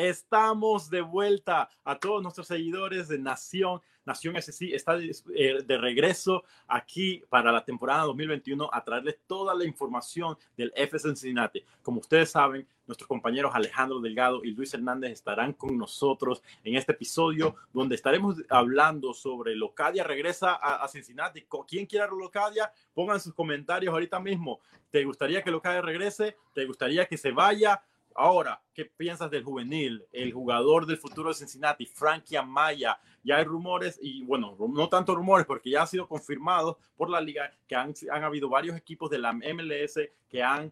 Estamos de vuelta a todos nuestros seguidores de Nación. Nación SC está eh, de regreso aquí para la temporada 2021 a traerles toda la información del F Cincinnati. Como ustedes saben, nuestros compañeros Alejandro Delgado y Luis Hernández estarán con nosotros en este episodio donde estaremos hablando sobre Locadia regresa a, Cincinnati. ¿Quién quiere a Locadia? Pongan sus comentarios ahorita mismo. ¿Te gustaría que Locadia regrese? ¿Te gustaría que se vaya? Ahora, ¿qué piensas del juvenil? El jugador del futuro de Cincinnati, Frankie Amaya. Ya hay rumores, y bueno, no tanto rumores, porque ya ha sido confirmado por la liga que han, habido varios equipos de la MLS que han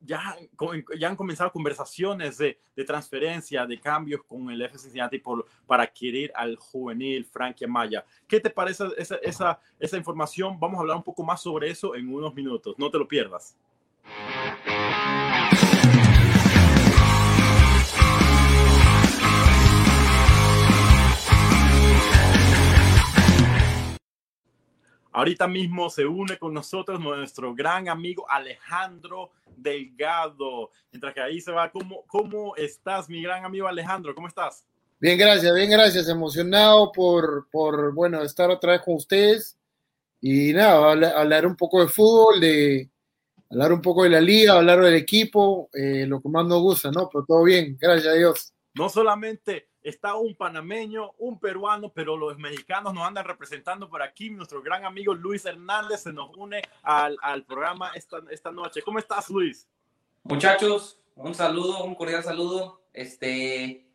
ya, han comenzado conversaciones de, transferencia, de cambios con el FC Cincinnati por, para adquirir al juvenil Frankie Amaya. ¿Qué te parece esa información? Vamos a hablar un poco más sobre eso en unos minutos. No te lo pierdas. Ahorita mismo se une con nosotros nuestro gran amigo Alejandro Delgado. Mientras que ahí se va, ¿cómo, cómo estás, mi gran amigo Alejandro? ¿Cómo estás? Bien, gracias, bien, gracias. Emocionado por, por bueno, estar otra vez con ustedes. Y nada, hablar, un poco de fútbol, de hablar un poco de la liga, hablar del equipo, eh, lo que más nos gusta, ¿no? Pero todo bien, gracias a Dios. No solamente está un panameño, un peruano, pero los mexicanos nos andan representando por aquí. Nuestro gran amigo Luis Hernández se nos une al, al programa esta, esta noche. ¿Cómo estás, Luis? Muchachos, un saludo, un cordial saludo. Este,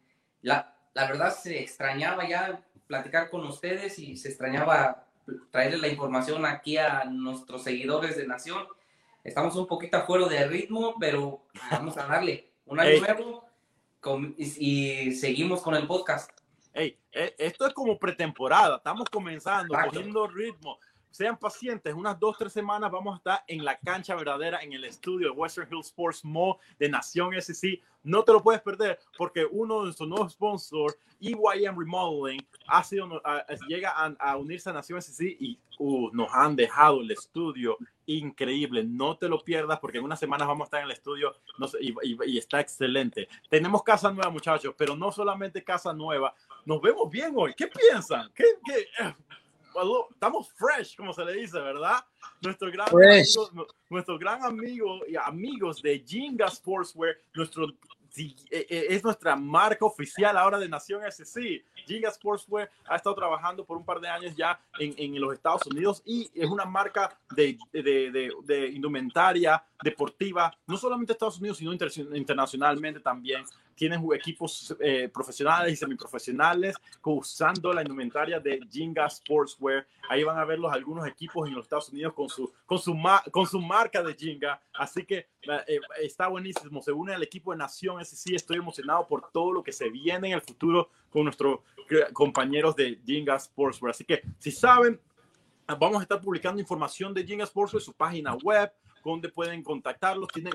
la, la verdad se extrañaba ya platicar con ustedes y se extrañaba traerles la información aquí a nuestros seguidores de Nación. Estamos un poquito afuera de ritmo, pero vamos a darle un año nuevo y, seguimos con el podcast. Hey, eh, esto es como pretemporada, estamos comenzando, cogiendo ritmo. Sean pacientes, unas dos, tres semanas vamos a estar en la cancha verdadera, en el estudio de Western Hills Sports Mall de Nación SC. No te lo puedes perder porque uno de nuestros nuevos sponsors, EYM Remodeling, ha sido, llega a, unirse a Nación SC y uh, nos han dejado el estudio increíble. No te lo pierdas porque en unas semanas vamos a estar en el estudio y, está excelente. Tenemos casa nueva, muchachos, pero no solamente casa nueva. Nos vemos bien hoy. ¿Qué piensan? ¿Qué, eh, estamos fresh, como se le dice, ¿verdad? Nuestro gran, amigo, nuestro gran amigo y amigos de Jinga Sportswear, nuestro eh, eh, es nuestra marca oficial ahora de Nación SC. Giga Sportswear ha estado trabajando por un par de años ya en, en los Estados Unidos y es una marca de, de, de, indumentaria deportiva, no solamente Estados Unidos, sino internacionalmente también. Tienen equipos eh, profesionales y semiprofesionales usando la indumentaria de Jinga Sportswear. Ahí van a ver los, algunos equipos en los Estados Unidos con su, con su, con su marca de Jinga. Así que está buenísimo. Se une al equipo de Nación SC. Estoy emocionado por todo lo que se viene en el futuro con nuestro compañeros de Jinga Sportswear. Así que si saben, vamos a estar publicando información de Jinga Sportswear su página web, donde pueden contactarlos. Tienen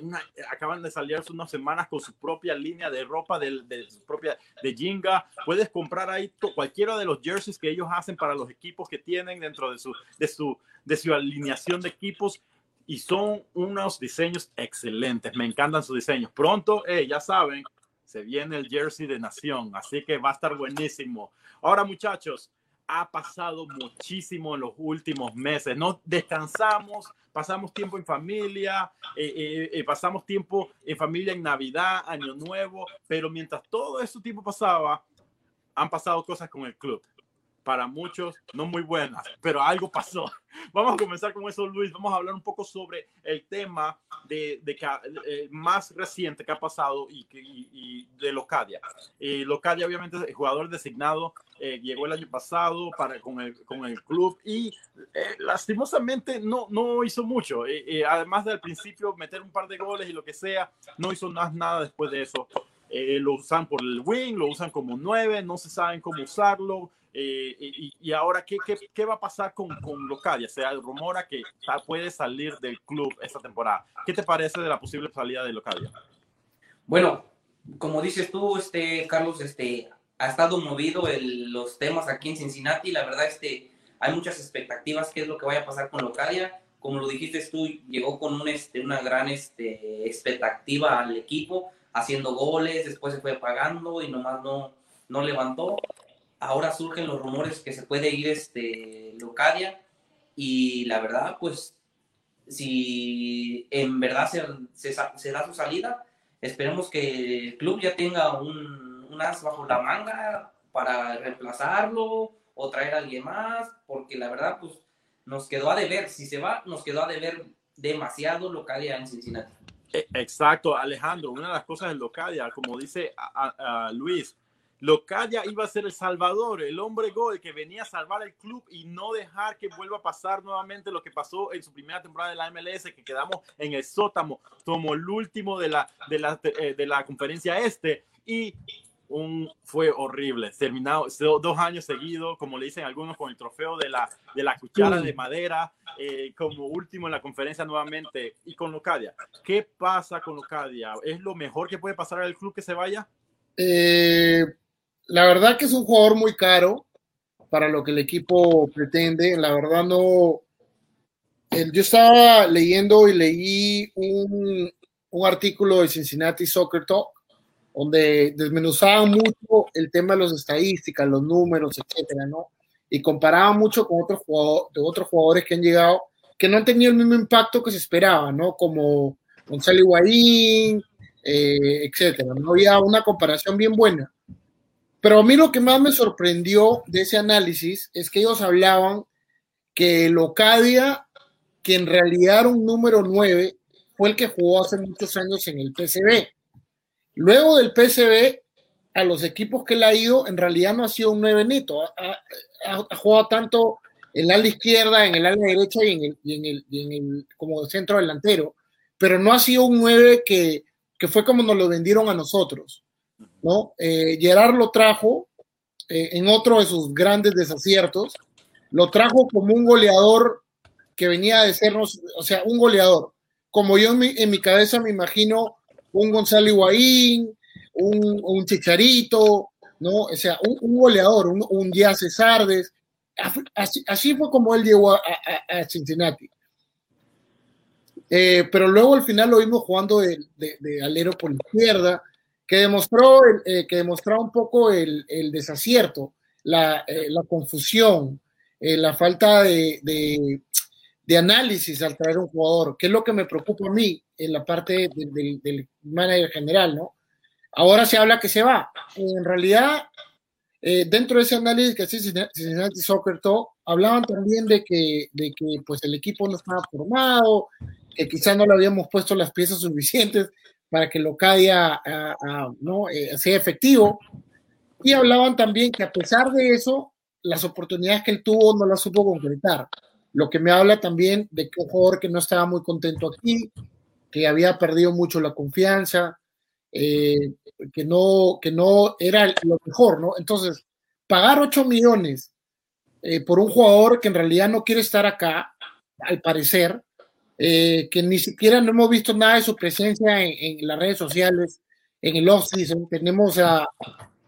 acaban de salir hace unas semanas con su propia línea de ropa de, de su propia de Jinga. Puedes comprar ahí cualquiera de los jerseys que ellos hacen para los equipos que tienen dentro de su, de su, de su alineación de equipos. Y son unos diseños excelentes. Me encantan sus diseños. Pronto, eh, ya saben, se viene el jersey de Nación, así que va a estar buenísimo. Ahora, muchachos, ha pasado muchísimo en los últimos meses. No descansamos, pasamos tiempo en familia, eh, eh, eh, pasamos tiempo en familia en Navidad, Año Nuevo, pero mientras todo ese tiempo pasaba, han pasado cosas con el club para muchos no muy buenas, pero algo pasó. Vamos a comenzar con eso, Luis. Vamos a hablar un poco sobre el tema de, de eh, más reciente que ha pasado y, y, de Locadia. Eh, Locadia, obviamente, el jugador designado, eh, llegó el año pasado para, con, el, con el club y eh, lastimosamente no, no hizo mucho. además del principio, meter un par de goles y lo que sea, no hizo más nada después de eso. lo usan por el wing, lo usan como nueve, no se saben cómo usarlo eh, y, ahora, ¿qué, ¿qué, qué, va a pasar con, con Locadia? Se rumora que puede salir del club esta temporada. ¿Qué te parece de la posible salida de Locadia? Bueno, como dices tú, este, Carlos, este, ha estado movido el, los temas aquí en Cincinnati. La verdad, este, hay muchas expectativas qué es lo que vaya a pasar con Locadia. Como lo dijiste tú, llegó con un, este, una gran este, expectativa al equipo. haciendo goles, después se fue pagando y nomás no, no levantó. Ahora surgen los rumores que se puede ir este Locadia y la verdad, pues, si en verdad se, da su salida, esperemos que el club ya tenga un, un as bajo la manga para reemplazarlo o traer a alguien más, porque la verdad, pues, nos quedó a deber. Si se va, nos quedó a deber demasiado Locadia en Cincinnati. E, exacto, Alejandro. Una de las cosas del Locadia, como dice Luis, Locadia iba a ser el salvador, el hombre gol que venía a salvar el club y no dejar que vuelva a pasar nuevamente lo que pasó en su primera temporada de la MLS, que quedamos en el sótano como el último de la, de la, eh, de la conferencia este. Y fue horrible. Terminado dos años seguidos, como le dicen algunos, con el trofeo de la, de la cuchara de madera, eh, como último en la conferencia nuevamente. Y con Locadia, ¿qué pasa con Locadia? ¿Es lo mejor que puede pasar al club que se vaya? Eh, la verdad que es un jugador muy caro para lo que el equipo pretende. La verdad no... yo estaba leyendo y leí un, un artículo de Cincinnati Soccer Talk donde desmenuzaban mucho el tema de las estadísticas, los números, etcétera, ¿no? Y comparaban mucho con otros, de otros jugadores que han llegado que no han tenido el mismo impacto que se esperaba, ¿no? Como Gonzalo Higuaín, eh, etcétera. No había una comparación bien buena. Pero a mí lo que más me sorprendió de ese análisis es que ellos hablaban que Locadia, que en realidad era un número 9, fue el que jugó hace muchos años en el PCB. Luego del PSV, a los equipos que él ha ido, en realidad no ha sido un nueve neto. Ha, jugado tanto en el ala izquierda, en el ala derecha y en el, y en el, y en el como centro delantero. Pero no ha sido un nueve que, que fue como nos lo vendieron a nosotros. ¿No? Eh, Gerard lo trajo eh, en otro de sus grandes desaciertos. Lo trajo como un goleador que venía de sernos, o sea, un goleador. Como yo en mi, cabeza me imagino un Gonzalo Higuaín, un, un Chicharito, ¿no? O sea, un, goleador, un, un Díaz Sardes. Así, fue como él llegó a, Cincinnati. Eh, pero luego al final lo vimos jugando de, alero por izquierda, que demostró, eh, que demostraba un poco el, desacierto, la, eh, confusión, la falta de, de análisis al traer un jugador, que es lo que me preocupa a mí en la parte del manager general, ¿no? Ahora se habla que se va. En realidad, eh, dentro de ese análisis que hace Cincinnati Soccer Talk, hablaban también de que, de que pues, el equipo no estaba formado, que quizás no le habíamos puesto las piezas suficientes para que lo caiga ¿no? Eh, sea efectivo. Y hablaban también que a pesar de eso, las oportunidades que él tuvo no las supo concretar. Lo que me habla también de que un jugador que no estaba muy contento aquí, que había perdido mucho la confianza, eh, que, no, que no era lo mejor, ¿no? Entonces, pagar 8 millones eh, por un jugador que en realidad no quiere estar acá, al parecer, eh, que ni siquiera no hemos visto nada de su presencia en, las redes sociales, en el off-season. Tenemos a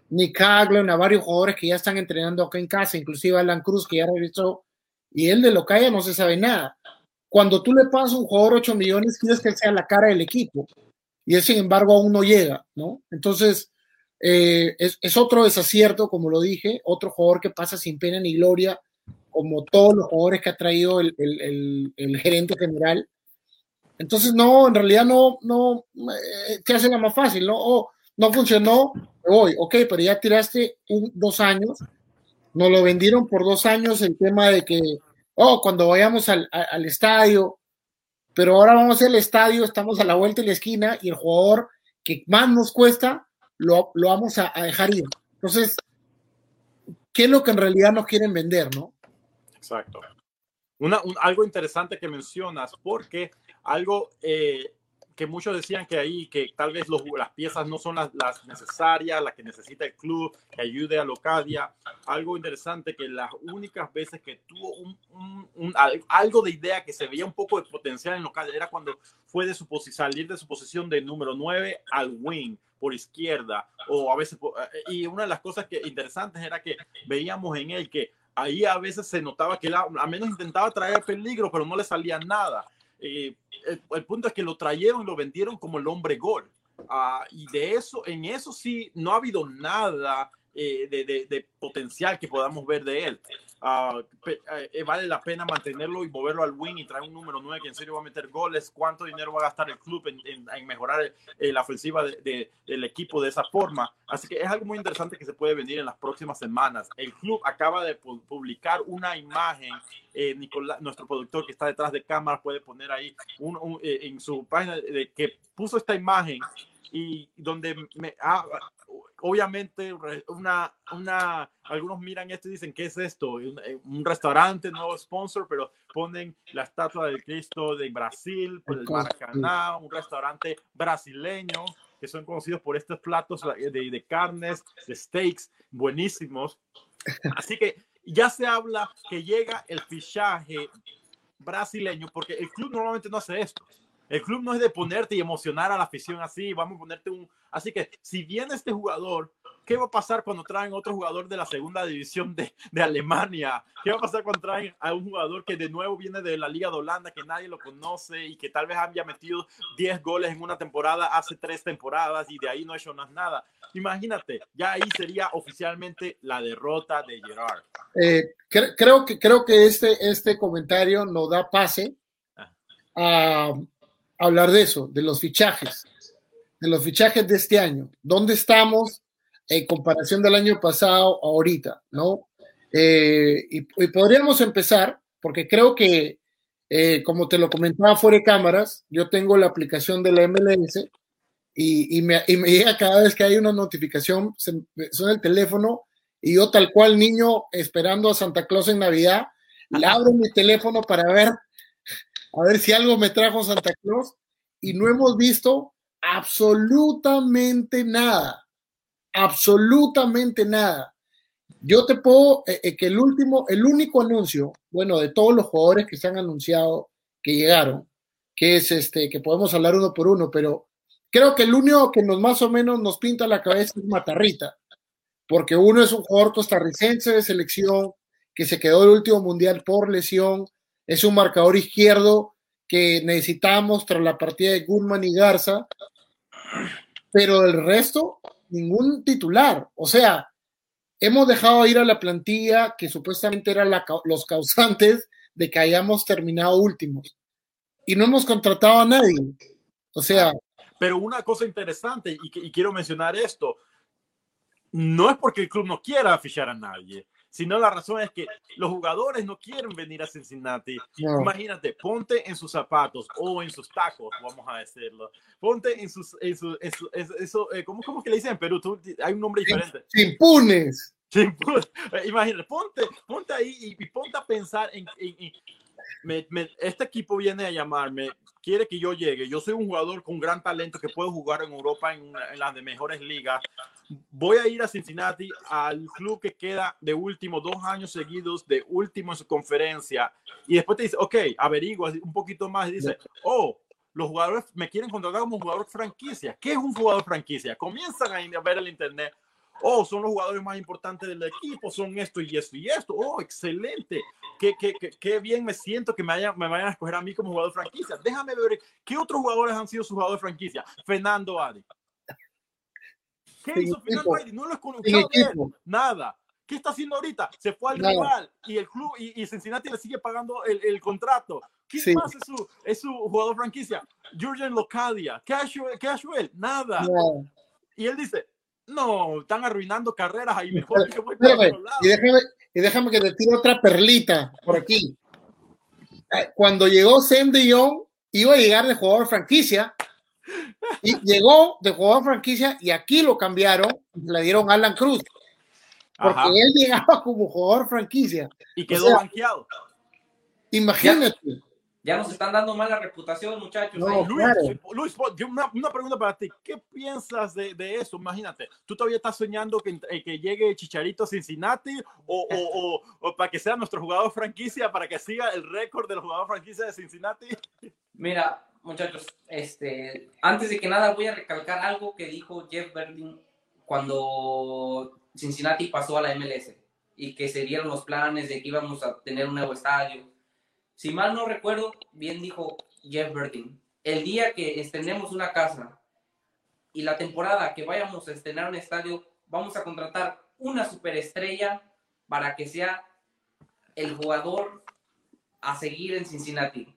Nick Haglund, a varios jugadores que ya están entrenando acá en casa, inclusive Alan Cruz, que ya regresó y él de lo que haya no se sabe nada. Cuando tú le pasas a un jugador 8 millones, quieres que sea la cara del equipo y él, sin embargo, aún no llega, ¿no? Entonces, eh, es, otro desacierto, como lo dije, otro jugador que pasa sin pena ni gloria, como todos los jugadores que ha traído el, gerente general. Entonces, no, en realidad no, no, eh, te hace la más fácil, ¿no? Oh, no funcionó, voy, ok, pero ya tiraste dos años nos lo vendieron por dos años el tema de que, oh, cuando vayamos al, estadio, pero ahora vamos al estadio, estamos a la vuelta de la esquina y el jugador que más nos cuesta, lo, vamos a, dejar ir. Entonces, ¿qué es lo que en realidad nos quieren vender, no? Exacto. Una, algo interesante que mencionas, porque algo eh, que muchos decían que ahí, que tal vez las piezas no son las, necesarias, las que necesita el club, que ayude a Locadia. Algo interesante que las únicas veces que tuvo un, algo de idea que se veía un poco de potencial en Locadia era cuando fue de su salir de su posición de número 9 al wing por izquierda o a veces eh, y una de las cosas que interesantes era que veíamos en él que ahí a veces se notaba que él a menos intentaba traer peligro pero no le salía nada eh, el, punto es que lo trajeron y lo vendieron como el hombre gol. Ah, y de eso, en eso sí, no ha habido nada eh, de, potencial que podamos ver de él. Ah, eh, vale la pena mantenerlo y moverlo al wing y traer un número 9 que en serio va a meter goles. ¿Cuánto dinero va a gastar el club en, mejorar eh, la ofensiva del equipo de esa forma? Así que es algo muy interesante que se puede venir en las próximas semanas. El club acaba de publicar una imagen. Nicolás, nuestro productor que está detrás de cámaras puede poner ahí un, en su página de que puso esta imagen y donde me, ah, obviamente una, una, algunos miran esto y dicen, ¿qué es esto? Un, eh, restaurante, nuevo sponsor, pero ponen la estatua del Cristo de Brasil, por el Maracaná, un restaurante brasileño, que son conocidos por estos platos de, de carnes, de steaks, buenísimos. Así que ya se habla que llega el fichaje brasileño, porque el club normalmente no hace esto. El club no es de ponerte y emocionar a la afición así, vamos a ponerte un... Así que si viene este jugador, ¿qué va a pasar cuando traen otro jugador de la segunda división de, de, Alemania? ¿Qué va a pasar cuando traen a un jugador que de nuevo viene de la Liga de Holanda, que nadie lo conoce y que tal vez había metido 10 goles en una temporada hace tres temporadas y de ahí no ha hecho nada? Imagínate, ya ahí sería oficialmente la derrota de Gerard. Eh, creo, que, creo que este, este comentario nos da pase ah. a hablar de eso, de los fichajes, de los fichajes de este año. ¿Dónde estamos en comparación del año pasado a ahorita? ¿no? Eh, y, podríamos empezar, porque creo que, eh, como te lo comentaba fuera de cámaras, yo tengo la aplicación de la MLS y, me, llega cada vez que hay una notificación, suena el teléfono y yo tal cual niño esperando a Santa Claus en Navidad, le abro mi teléfono para ver a ver si algo me trajo Santa Claus y no hemos visto absolutamente nada, absolutamente nada. Yo te puedo, eh, eh, que el último, el único anuncio, bueno, de todos los jugadores que se han anunciado que llegaron, que es este, que podemos hablar uno por uno, pero creo que el único que nos más o menos nos pinta la cabeza es Matarrita, porque uno es un jugador costarricense de selección que se quedó el último mundial por lesión, es un marcador izquierdo que necesitamos tras la partida de Goodman y Garza, pero del resto, ningún titular. O sea, hemos dejado ir a la plantilla que supuestamente eran los causantes de que hayamos terminado últimos. Y no hemos contratado a nadie. O sea. Pero una cosa interesante, y, y quiero mencionar esto, no es porque el club no quiera fichar a nadie, sino la razón es que los jugadores no quieren venir a Cincinnati. Imagínate, ponte en sus zapatos o en sus tacos, vamos a decirlo. Ponte en sus, en su, eso, eh, ¿cómo, ¿cómo, que le dicen en Perú? hay un nombre diferente. Chimpunes. Chimpunes. Imagínate, ponte, ponte ahí y, ponte a pensar en, este equipo viene a llamarme, quiere que yo llegue. Yo soy un jugador con gran talento que puedo jugar en Europa en, en las de mejores ligas voy a ir a Cincinnati, al club que queda de último, dos años seguidos, de último en su conferencia, y después te dice, ok, averigua un poquito más, y dice, oh, los jugadores me quieren contratar como un jugador franquicia. ¿Qué es un jugador franquicia? Comienzan a ver el internet. Oh, son los jugadores más importantes del equipo, son esto y esto y esto. Oh, excelente. Qué, qué, qué, qué bien me siento que me, me vayan a escoger a mí como jugador franquicia. Déjame ver qué otros jugadores han sido sus jugadores franquicia. Fernando Adi, ¿Qué hizo Final No lo escuchado Nada. ¿Qué está haciendo ahorita? Se fue al rival y el club y, Cincinnati le sigue pagando el, el contrato. ¿Quién más es su, es su jugador franquicia? Jurgen Locadia. ¿Qué ha hecho, él? Nada. Y él dice, no, están arruinando carreras ahí mejor que voy y, déjame, y déjame que te tire otra perlita por aquí. Cuando llegó Sam de Jong, iba a llegar de jugador franquicia y llegó de jugador franquicia y aquí lo cambiaron le dieron a Alan Cruz. Porque él llegaba como jugador franquicia. Y quedó banqueado. Imagínate. Ya, nos están dando mala reputación, muchachos. Luis, una, pregunta para ti. ¿Qué piensas de, de, eso? Imagínate, ¿tú todavía estás soñando que, eh, que llegue Chicharito a Cincinnati o, o, o, para que sea nuestro jugador franquicia, para que siga el récord de los jugadores franquicia de Cincinnati? Mira, muchachos, este, antes de que nada voy a recalcar algo que dijo Jeff Berlin cuando Cincinnati pasó a la MLS y que se dieron los planes de que íbamos a tener un nuevo estadio. Si mal no recuerdo, bien dijo Jeff Berlin, el día que estrenemos una casa, y la temporada que vayamos a estrenar un estadio, vamos a contratar una superestrella para que sea el jugador a seguir en Cincinnati.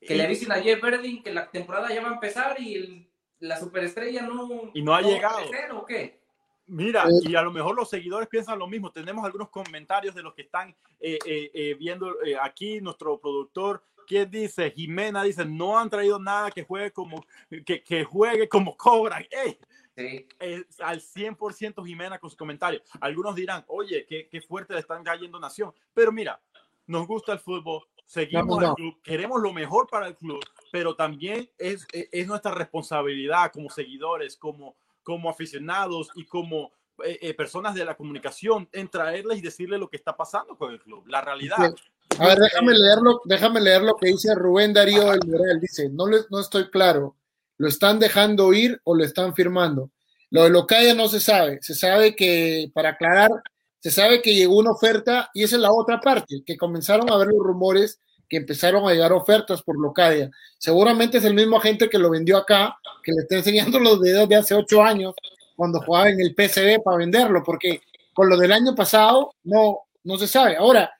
Que le avisen a Jeff Verding que la temporada ya va a empezar y la superestrella no, y no ha llegado. ¿O qué? Mira, y a lo mejor los seguidores piensan lo mismo. Tenemos algunos comentarios de los que están eh, eh, eh, viendo aquí, nuestro productor ¿Quién dice? Jimena dice, no han traído nada que juegue como, que, que juegue como cobran. ¡Ey! Sí. al 100% Jimena con su comentario. Algunos dirán, oye, qué, qué, fuerte le están cayendo Nación. Pero mira, nos gusta el fútbol, seguimos el club, queremos lo mejor para el club, pero también es, es nuestra responsabilidad como seguidores, como, como aficionados y como eh, eh, personas de la comunicación en traerles y decirles lo que está pasando con el club, la realidad. A ver, déjame leerlo, déjame leer lo que dice Rubén Darío del Moral. Dice, no, le, no estoy claro, ¿lo están dejando ir o lo están firmando? Lo de Locaya no se sabe. Se sabe que, para aclarar, se sabe que llegó una oferta y esa es la otra parte, que comenzaron a ver los rumores que empezaron a llegar ofertas por Locadia. Seguramente es el mismo agente que lo vendió acá, que le está enseñando los videos de hace ocho años, cuando jugaba en el PCB para venderlo, porque con lo del año pasado no, no se sabe. Ahora,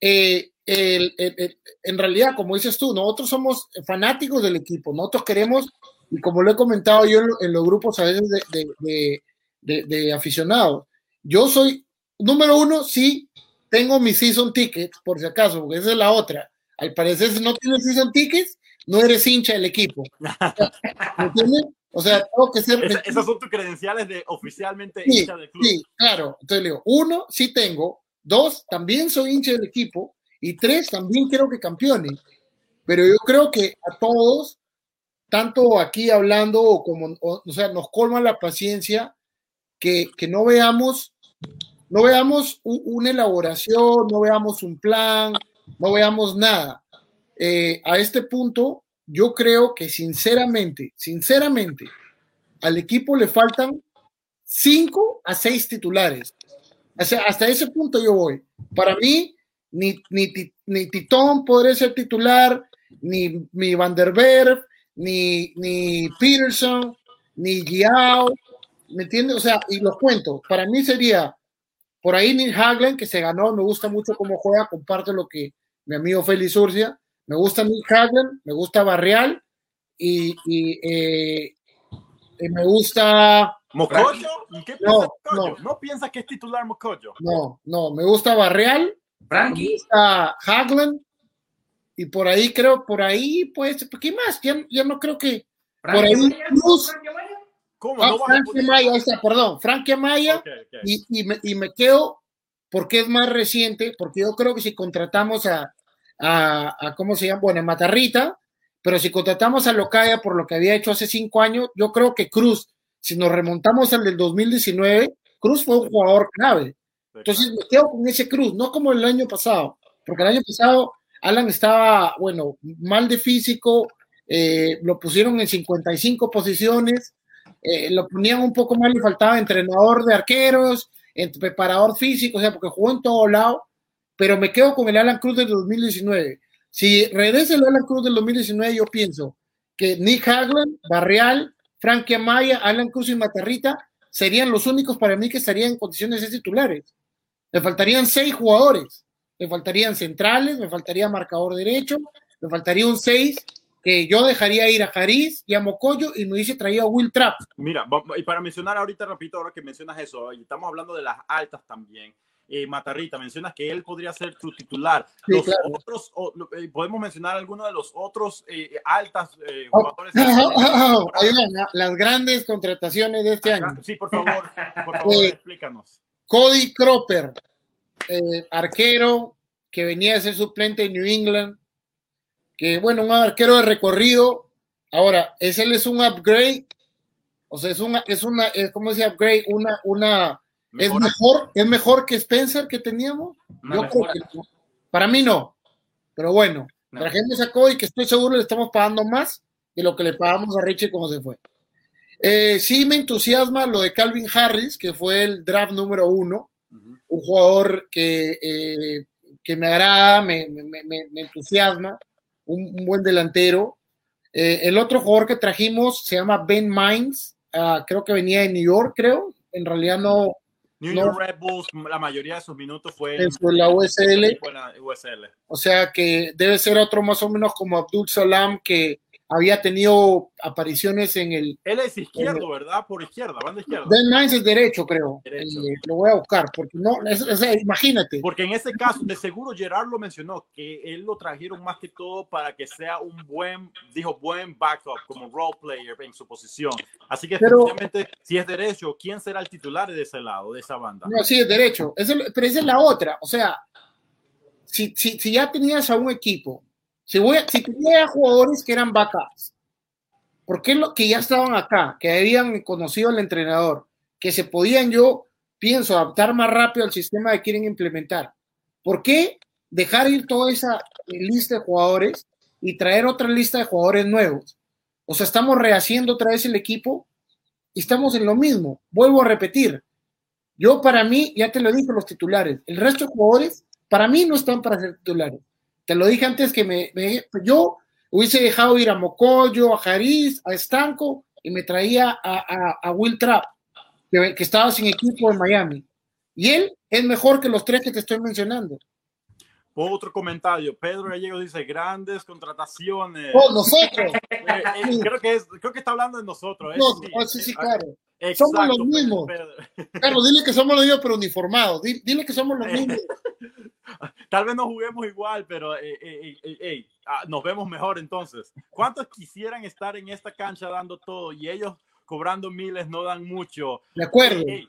eh, en realidad, como dices tú, nosotros somos fanáticos del equipo, nosotros queremos, y como lo he comentado yo en, los grupos a veces de, aficionados, yo soy, número uno, sí, tengo mi season tickets, por si acaso, porque esa es la otra. Al parecer, si no tienes season tickets, no eres hincha del equipo. ¿Me entiendes? O sea, tengo que ser. esas son tus credenciales de oficialmente hincha del club. Sí, claro. Entonces le digo, uno, sí tengo, Dos, también soy hincha del equipo. Y tres, también quiero que campeone. Pero yo creo que a todos, tanto aquí hablando como, o, sea, nos colma la paciencia que, no veamos, no veamos una elaboración, no veamos un plan, no veamos nada. Eh, a este punto, yo creo que sinceramente, sinceramente, al equipo le faltan cinco a seis titulares hasta ese punto yo voy. Para mí, ni, ni, Titón podría ser titular, ni, ni Van der ni, ni Peterson, ni Giao, ¿me entiendes? O sea, y los cuento, para mí sería por ahí Neil Haglen, que se ganó, me gusta mucho cómo juega, comparte lo que mi amigo Félix Urcia, me gusta Neil Haglen, me gusta Barrial y, y eh, me gusta ¿Mocoyo? ¿Y qué piensa no, No. piensa que es titular Mocoyo? No, no, me gusta Barreal, Frankie. me gusta Hagland, y por ahí creo, por ahí, pues, ¿qué más? Ya, no creo que. Por ahí, Cruz. ¿Cómo? Ah, Frankie Maya, está, perdón, Frankie Maya, Y, me, y, me, quedo, porque es más reciente, porque yo creo que si contratamos a, a, a ¿cómo se llama? Bueno, Matarrita, pero si contratamos a Locaya por lo que había hecho hace cinco años, yo creo que Cruz si nos remontamos al del 2019, Cruz fue un jugador clave. Entonces me quedo con ese Cruz, no como el año pasado, porque el año pasado Alan estaba, bueno, mal de físico, eh, lo pusieron en 55 posiciones, eh, lo ponían un poco mal y faltaba entrenador de arqueros, preparador físico, o sea, porque jugó en todo lado, pero me quedo con el Alan Cruz del 2019. Si regresa el Alan Cruz del 2019, yo pienso que Nick Hagland, Barreal, Frankie Amaya, Alan Cruz y Matarrita serían los únicos para mí que estarían en condiciones de titulares. Me faltarían seis jugadores. Me faltarían centrales, me faltaría marcador derecho, me faltaría un seis que yo dejaría ir a Jariz y a Mocoyo y me hubiese traído a Will Trapp. Mira, y para mencionar ahorita, repito, ahora que mencionas eso, estamos hablando de las altas también. Eh, Matarrita, mencionas que él podría ser tu titular. los otros, eh, podemos mencionar algunos de los otros eh, altas oh, jugadores. Oh, oh, las grandes contrataciones de este año. Sí, por favor, por favor, explícanos. Cody Cropper, arquero que venía a ser suplente en New England, que bueno, un arquero de recorrido. Ahora, ese es un upgrade, o sea, es una, es una, es como ese upgrade, una, una, ¿Es mejor, ¿Es mejor que Spencer que teníamos? Yo creo que Para mí no. Pero bueno, la gente sacó y que estoy seguro le estamos pagando más de lo que le pagamos a Richie como se fue. Eh, sí me entusiasma lo de Calvin Harris, que fue el draft número uno. Un jugador que, eh, que me agrada, me, me, me, entusiasma, un, buen delantero. Eh, el otro jugador que trajimos se llama Ben Mines, uh, creo que venía de New York, creo. En realidad no. New York Red Bulls, la mayoría de sus minutos fue en, en la USL. La USL. O sea que debe ser otro más o menos como Abdul Salam que había tenido apariciones en el. Él es izquierdo, ¿verdad? Por izquierda, banda izquierda. Ben es derecho, creo. Derecho. Eh, lo voy a buscar, porque no, es, es, imagínate. Porque en ese caso, de seguro Gerard lo mencionó, que él lo trajeron más que todo para que sea un buen, dijo, buen backup como role player en su posición. Así que, Pero- si es derecho, ¿quién será el titular de ese lado, de esa banda? No, sí, es derecho. Es el- pero esa es la otra. O sea, si, si, si ya tenías a un equipo, si, si tenía jugadores que eran backups, ¿por qué lo, que ya estaban acá, que habían conocido al entrenador, que se podían yo, pienso, adaptar más rápido al sistema que quieren implementar? ¿Por qué dejar ir toda esa lista de jugadores y traer otra lista de jugadores nuevos? O sea, estamos rehaciendo otra vez el equipo y estamos en lo mismo. Vuelvo a repetir. Yo para mí, ya te lo dije los titulares, el resto de jugadores para mí no están para ser titulares. Te lo dije antes que me, me- yo hubiese dejado ir a Mocoyo, a Jariz, a Estanco y me traía a, a- a Will Trapp, que, que estaba sin equipo en Miami. Y él es mejor que los tres que te estoy mencionando. Otro comentario, Pedro Gallegos dice, grandes contrataciones. Oh, nosotros. Eh, eh, creo, que es, creo que está hablando de nosotros. ¿eh? No, Sí, sí, sí, eh, claro. Exacto, Somos los mismos. Pedro. Carlos, dile que somos los mismos, pero uniformados. Dile, dile que somos los mismos. Tal vez no juguemos igual, pero eh, eh, eh, eh, ah, nos vemos mejor entonces. ¿Cuántos quisieran estar en esta cancha dando todo y ellos cobrando miles no dan mucho? De acuerdo, Eh, eh,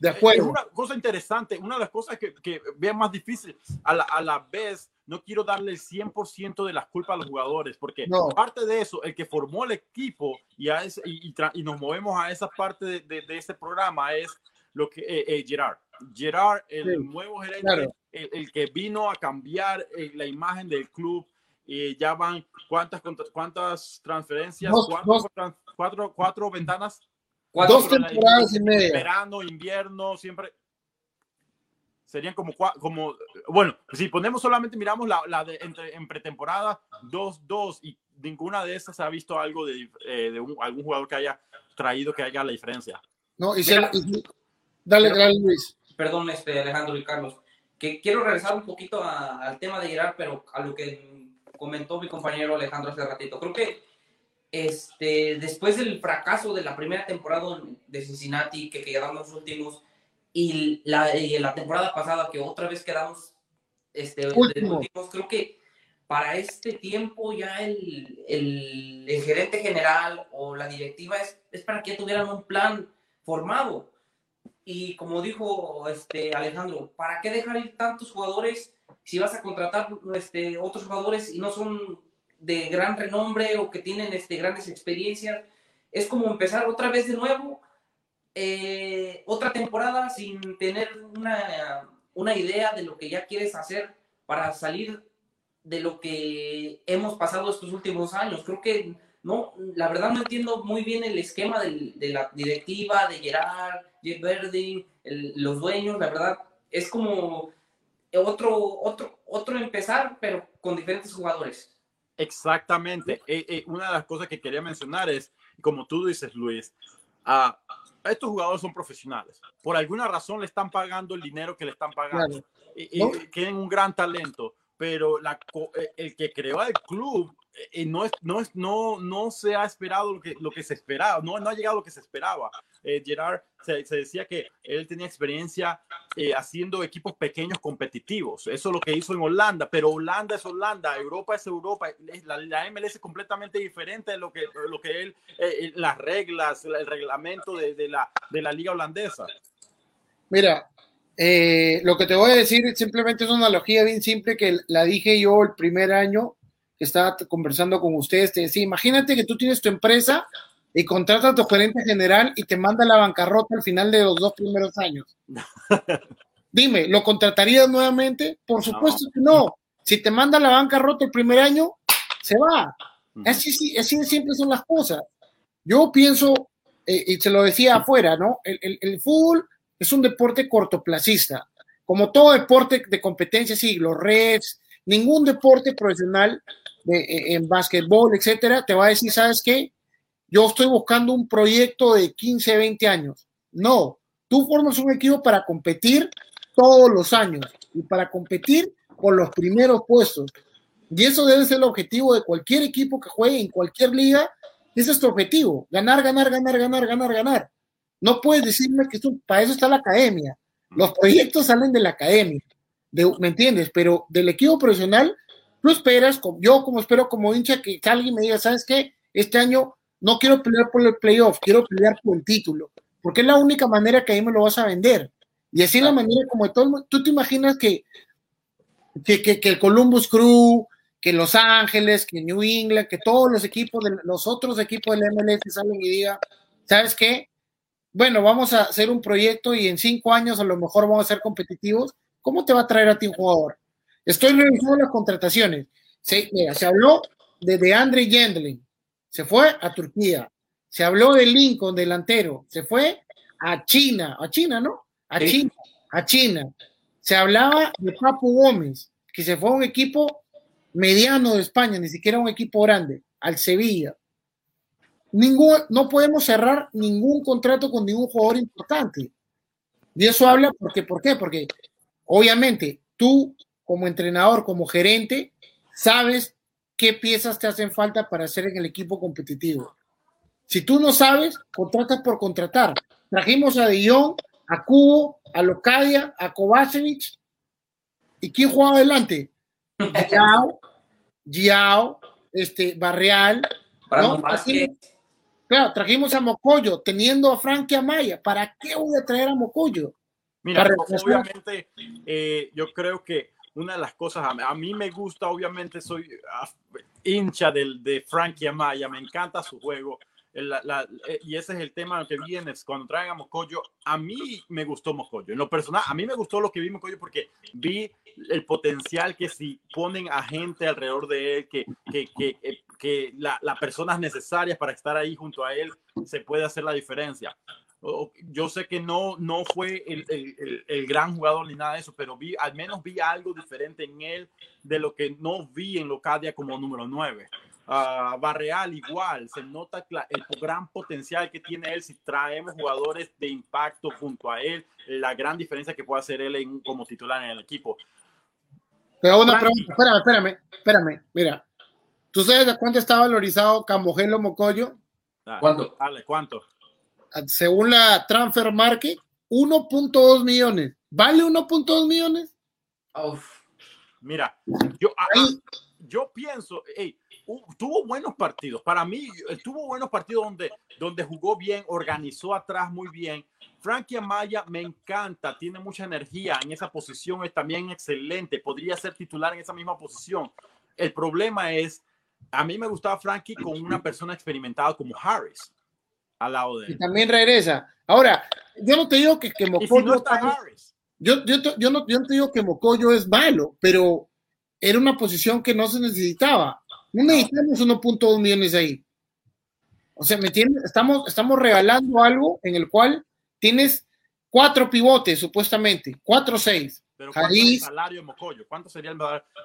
de Es acuerdo. una cosa interesante, una de las cosas que, que veo más difícil, a la, a la vez no quiero darle el 100% de las culpas a los jugadores, porque No. parte de eso, el que formó el equipo y, a ese- y, y y nos movemos a esa parte de, de, de ese programa es lo que eh, eh, Gerard. Gerard, el Sí, nuevo gerente, claro. el, el que vino a cambiar eh, la imagen del club. eh, ya van cuántas cuántas transferencias, Dos- cuatro, dos. cuatro, cuatro ventanas Cuatro Dos temporadas y media. verano, invierno, siempre serían como, como bueno, si ponemos solamente, miramos la, la de entre, en pretemporada, 2-2 y ninguna de esas se ha visto algo de, eh, de un- algún jugador que haya traído que haga la diferencia. No, y se- y- dale, dale, Luis. perdón, este, Alejandro y Carlos, que quiero regresar un poquito a- al tema de Gerard, pero a lo que comentó mi compañero Alejandro hace ratito. Creo que este, después del fracaso de la primera temporada de Cincinnati, que quedamos últimos, y la, y la temporada pasada, que otra vez quedamos este, últimos, creo que para este tiempo ya el, el, el gerente general o la directiva es, es para que tuvieran un plan formado. Y como dijo este Alejandro, ¿para qué dejar ir tantos jugadores si vas a contratar este, otros jugadores y no son de gran renombre o que tienen este, grandes experiencias? Es como empezar otra vez de nuevo, eh, otra temporada sin tener una, una idea de lo que ya quieres hacer para salir de lo que hemos pasado estos últimos años. Creo que no, la verdad no entiendo muy bien el esquema del- de la directiva, de Gerard, Jeff Verdi, los dueños, la verdad es como otro, otro, otro empezar, pero con diferentes jugadores. Exactamente. Eh, eh, una de las cosas que quería mencionar es, como tú dices, Luis, ah, estos jugadores son profesionales. Por alguna razón le están pagando el dinero que le están pagando. Claro. Y- y ¿No? tienen un gran talento, pero la, eh, el que creó el club eh, no, es, no, es, no, no se ha esperado lo que, lo que se esperaba, no, no ha llegado lo que se esperaba. Eh, Gerard se, se decía que él tenía experiencia eh, haciendo equipos pequeños competitivos. Eso es lo que hizo en Holanda, pero Holanda es Holanda, Europa es Europa. La, la MLS es completamente diferente de lo que, lo que él, eh, eh, las reglas, el reglamento de, de la, de la liga holandesa. Mira, eh, lo que te voy a decir simplemente es una analogía bien simple que la dije yo el primer año que estaba conversando con ustedes. Te decía, imagínate que tú tienes tu empresa y contratas a tu gerente general y te manda a la bancarrota al final de los dos primeros años. Dime, ¿lo contratarías nuevamente? Por supuesto que no. Si te manda a la bancarrota el primer año, se va. Así, sí- así de simple son las cosas. Yo pienso, eh, y se lo decía afuera, ¿no? El, el- el fútbol es un deporte cortoplacista. Como todo deporte de competencia, sí, los Reds, ningún deporte profesional de, en básquetbol, etcétera, te va a decir, ¿sabes qué? Yo estoy buscando un proyecto de 15, 20 años. No, tú formas un equipo para competir todos los años y para competir por los primeros puestos. Y eso debe ser el objetivo de cualquier equipo que juegue en cualquier liga. Ese es tu objetivo, ganar, ganar, ganar, ganar, ganar, ganar. No puedes decirme que esto, para eso está la academia. Los proyectos salen de la academia, ¿me entiendes? Pero del equipo profesional, tú esperas, yo como espero como hincha que alguien me diga, ¿sabes qué? Este año no quiero pelear por el playoff, quiero pelear por el título, porque es la única manera que ahí me lo vas a vender. Y así la manera como todo tú te imaginas que, que, que, el Columbus Crew, que Los Ángeles, que New England, que todos los equipos, de, los otros equipos del MLS salen y digan, ¿sabes qué? bueno, vamos a hacer un proyecto y en cinco años a lo mejor vamos a ser competitivos, ¿cómo te va a traer a ti un jugador? Estoy revisando las contrataciones. Se, mira, se habló de, de Andre Yendlin, se fue a Turquía. Se habló de Lincoln, delantero, se fue a China, a China, ¿no? A China, a China. Se hablaba de Papu Gómez, que se fue a un equipo mediano de España, ni siquiera un equipo grande, al Sevilla ningún, no podemos cerrar ningún contrato con ningún jugador importante. Y eso habla porque, ¿por qué? Porque obviamente tú como entrenador, como gerente, sabes qué piezas te hacen falta para hacer en el equipo competitivo. Si tú no sabes, contratas por contratar. Trajimos a De a Cubo, a Locadia, a Kovacevic. ¿Y quién jugaba adelante? Giao, Giao, este, Barreal. ¿no? Claro, trajimos a Mocoyo, teniendo a Frankie Amaya. ¿Para qué voy a traer a Mocoyo? Mira, obviamente, eh, yo creo que una de las cosas, a, mí me gusta, obviamente soy ah, hincha del, de Frankie Amaya, me encanta su juego, eh, y ese es el tema que viene cuando traen a. A mí me gustó Mocoyo. En lo personal, a mí me gustó lo que vi Mocoyo porque vi el potencial que si ponen a gente alrededor de él, que, que, que, eh, que las personas necesarias para estar ahí junto a él, se puede hacer la diferencia. Yo sé que no, no fue el, el, el, gran jugador ni nada de eso, pero vi, al menos vi algo diferente en él de lo que no vi en Locadia como número 9 uh, Barreal igual, se nota el gran potencial que tiene él si traemos jugadores de impacto junto a él, la gran diferencia que puede hacer él como titular en el equipo. Pero una pregunta, espérame, espérame, espérame, mira, ¿tú sabes de cuánto está valorizado Cambogelo Mocoyo? Ah, ¿Cuánto? Dale, ¿cuánto? Según la Transfer Market, 1.2 millones. ¿Vale 1.2 millones? Mira, yo, yo pienso, hey, tuvo buenos partidos. Para mí, tuvo buenos partidos donde, donde jugó bien, organizó atrás muy bien. Frankie Amaya me encanta, tiene mucha energía en esa posición, es también excelente, podría ser titular en esa misma posición. El problema es, a mí me gustaba Frankie con una persona experimentada como Harris al lado de él. Y también regresa. Ahora, yo no te digo que, que Mocoyo. yo, yo, yo, no, yo no te digo que Mocoyo es malo, pero era una posición que no se necesitaba. No necesitamos 1.2 millones ahí. O sea, ¿me entiendes? Estamos, estamos regalando algo en el cual tienes cuatro pivotes, supuestamente, cuatro o seis. Pero ¿cuánto es el salario de Mocoyo? ¿Cuánto sería el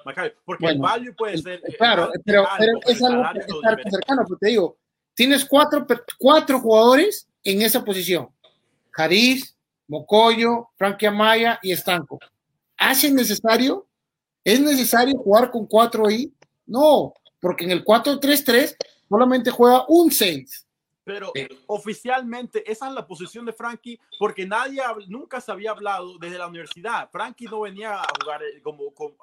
Macario? Porque el value puede ser. Eh, claro, pero, es algo cercano, pero te digo, tienes cuatro, cuatro jugadores en esa posición: Jariz, Mocoyo, Frankie Amaya y Estanco. ¿Hace necesario? ¿Es necesario jugar con cuatro ahí? No, porque en el 4-3-3 solamente juega un 6. Pero oficialmente esa es la posición de Frankie porque nadie nunca se había hablado desde la universidad. Frankie no venía a jugar eh, como, como,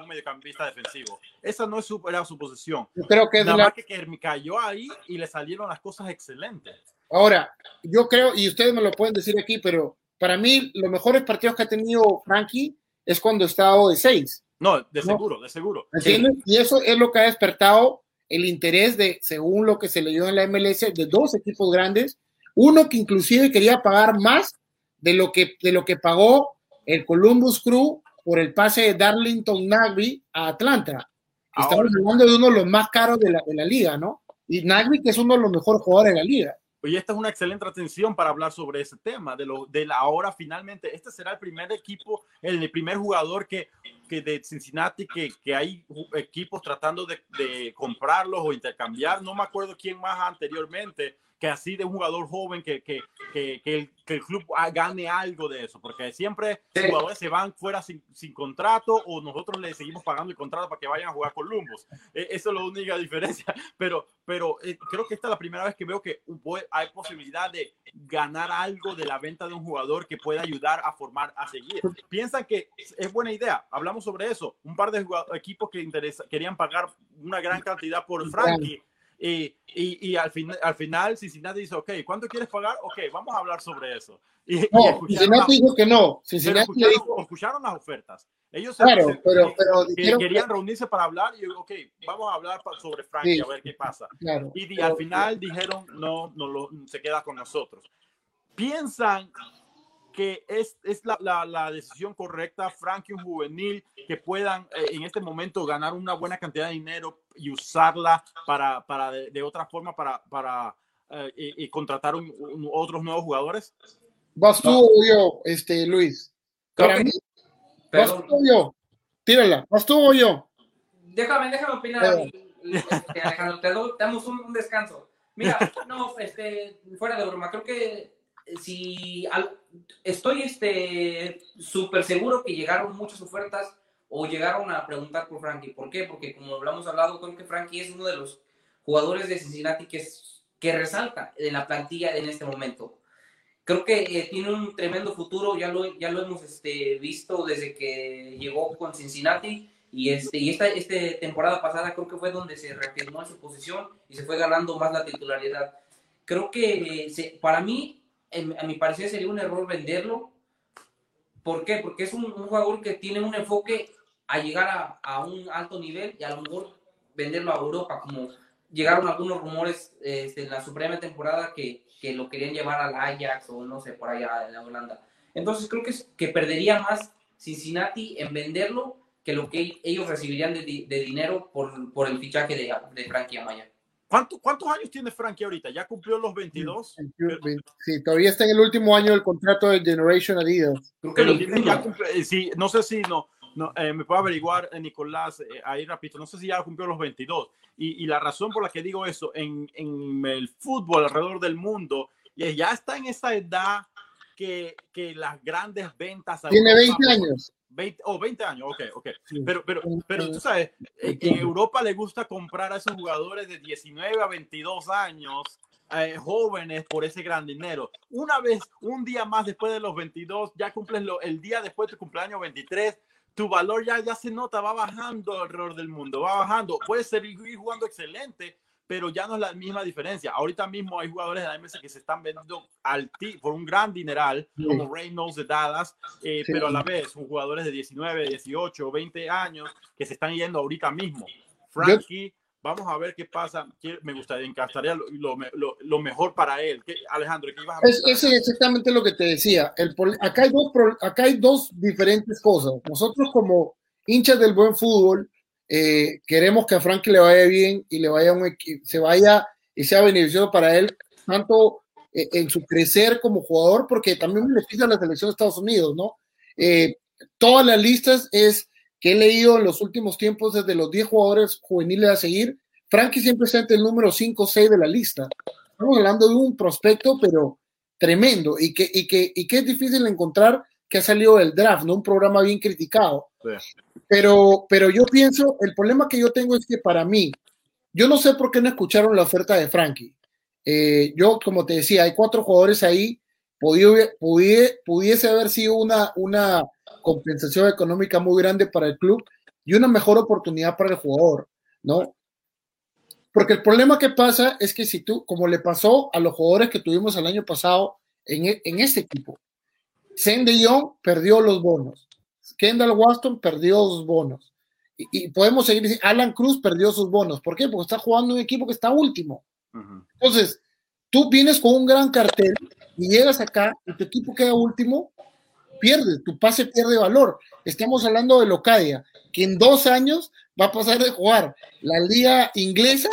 un mediocampista defensivo. Esa no es su, era su posición. Yo creo que Nada más que, que cayó ahí y le salieron las cosas excelentes. Ahora, yo creo, y ustedes me lo pueden decir aquí, pero para mí los mejores partidos que ha tenido Frankie es cuando ha estado de 6. No, de seguro, de seguro. ¿Entiendes? Y eso es lo que ha despertado el interés de, según lo que se leyó en la MLS, de dos equipos grandes, uno que inclusive quería pagar más de lo que, de lo que pagó el Columbus Crew por el pase de Darlington Nagby a Atlanta. Estamos hablando de uno de los más caros de la, de la liga, ¿no? Y Nagby, que es uno de los mejores jugadores de la liga. Oye, esta es una excelente atención para hablar sobre ese tema, de, lo, de la ahora finalmente, este será el primer equipo, el primer jugador que, que de Cincinnati, que, que hay equipos tratando de, de comprarlos o intercambiar, no me acuerdo quién más anteriormente, que así de un jugador joven que, que, que, que, el, el, club gane algo de eso, porque siempre jugadores se van fuera sin, sin, contrato o nosotros le seguimos pagando el contrato para que vayan a jugar con Lumbos. Eh, eso es la única diferencia, pero, pero eh, creo que esta es la primera vez que veo que hay posibilidad de ganar algo de la venta de un jugador que pueda ayudar a formar, a seguir. Piensan que es buena idea, hablamos sobre eso, un par de equipos que interesa, querían pagar una gran cantidad por Frankie y, y, y, al, fin, al final Cincinnati dice, ok, ¿cuánto quieres pagar? Ok, vamos a hablar sobre eso. Y, no, Cincinnati dijo que no. Cincinnati escucharon, dijo... escucharon, las ofertas. Ellos claro, se, pero, pero que querían que... reunirse para hablar y ok, vamos a hablar sobre Frankie, sí, a ver qué pasa. Claro, y pero, al final dijeron, no, no lo, se queda con nosotros. Piensan que es, es la, la, la, decisión correcta, Frankie, un juvenil, que puedan eh, en este momento ganar una buena cantidad de dinero y usarla para, para de, de otra forma para, para eh, y, y, contratar un, un, otros nuevos jugadores? Vas tú o yo, este, Luis. Para mí, vas tú o yo. Tírala, vas tú o yo. Déjame, déjame opinar. Eh. Este, Alejandro, te, damos un, un descanso. Mira, no, este, fuera de broma, creo que si estoy este súper seguro que llegaron muchas ofertas o llegaron a preguntar por Frankie. ¿Por qué? Porque como hablamos hablado, creo que Frankie es uno de los jugadores de Cincinnati que, que resalta en la plantilla en este momento. Creo que eh, tiene un tremendo futuro, ya lo, ya lo hemos este, visto desde que llegó con Cincinnati y, este, y esta este temporada pasada creo que fue donde se reafirmó en su posición y se fue ganando más la titularidad. Creo que eh, para mí a mi parecer sería un error venderlo. ¿Por qué? Porque es un, jugador que tiene un enfoque a llegar a, un alto nivel y a lo mejor venderlo a Europa, como llegaron algunos rumores este, en la suprema temporada que, que, lo querían llevar al Ajax o no sé, por allá en la Holanda. Entonces creo que, que perdería más Cincinnati en venderlo que lo que ellos recibirían de, de dinero por, por, el fichaje de, de Frankie Amaya. ¿Cuánto, ¿Cuántos años tiene Frankie ahorita? ¿Ya cumplió los 22? Sí, todavía está en el último año del contrato de Generation Adidas. Creo que lo tiene ya cumple, sí, no sé si no, no eh, me puede averiguar eh, Nicolás eh, ahí rapidito, no sé si ya cumplió los 22. Y, y, la razón por la que digo eso, en, en el fútbol alrededor del mundo, ya está en esa edad que, que las grandes ventas... Tiene 20 años. 20, oh, 20 años, ok, ok. Pero, pero, pero tú sabes, en Europa le gusta comprar a esos jugadores de 19 a 22 años, eh, jóvenes, por ese gran dinero. Una vez, un día más después de los 22, ya cumples lo, el día después de tu cumpleaños 23, tu valor ya, ya se nota, va bajando alrededor del mundo, va bajando. Puedes seguir jugando excelente, pero ya no es la misma diferencia. Ahorita mismo hay jugadores de la MS que se están vendiendo al por un gran dineral, sí. como Reynolds de Dallas, eh, sí. pero a la vez son jugadores de 19, 18, 20 años que se están yendo ahorita mismo. Frankie, Yo... vamos a ver qué pasa. Me gustaría, encastaría lo, lo, lo, lo mejor para él. ¿Qué, Alejandro, ¿qué ibas a es, es exactamente lo que te decía. El, acá, hay dos, acá hay dos diferentes cosas. Nosotros como hinchas del buen fútbol, eh, queremos que a Frankie le vaya bien y le vaya un se vaya y sea beneficioso para él, tanto eh, en su crecer como jugador, porque también beneficia a la selección de Estados Unidos, ¿no? Eh, todas las listas es que he leído en los últimos tiempos desde los 10 jugadores juveniles a seguir, Frankie siempre está entre el número 5 o 6 de la lista. Estamos hablando de un prospecto, pero tremendo, y que, y que, y que es difícil encontrar que ha salido del draft, ¿no? Un programa bien criticado. Sí. Pero, pero yo pienso, el problema que yo tengo es que para mí, yo no sé por qué no escucharon la oferta de Frankie. Eh, yo, como te decía, hay cuatro jugadores ahí, pudiese, pudiese, pudiese haber sido una, una compensación económica muy grande para el club y una mejor oportunidad para el jugador, ¿no? Porque el problema que pasa es que si tú, como le pasó a los jugadores que tuvimos el año pasado en, en este equipo, Sen de Jong perdió los bonos. Kendall Waston perdió sus bonos. Y, y, podemos seguir diciendo, Alan Cruz perdió sus bonos. ¿Por qué? Porque está jugando un equipo que está último. Uh -huh. Entonces, tú vienes con un gran cartel y llegas acá y tu equipo queda último, pierdes, tu pase pierde valor. Estamos hablando de Locadia, que en dos años va a pasar de jugar la liga inglesa,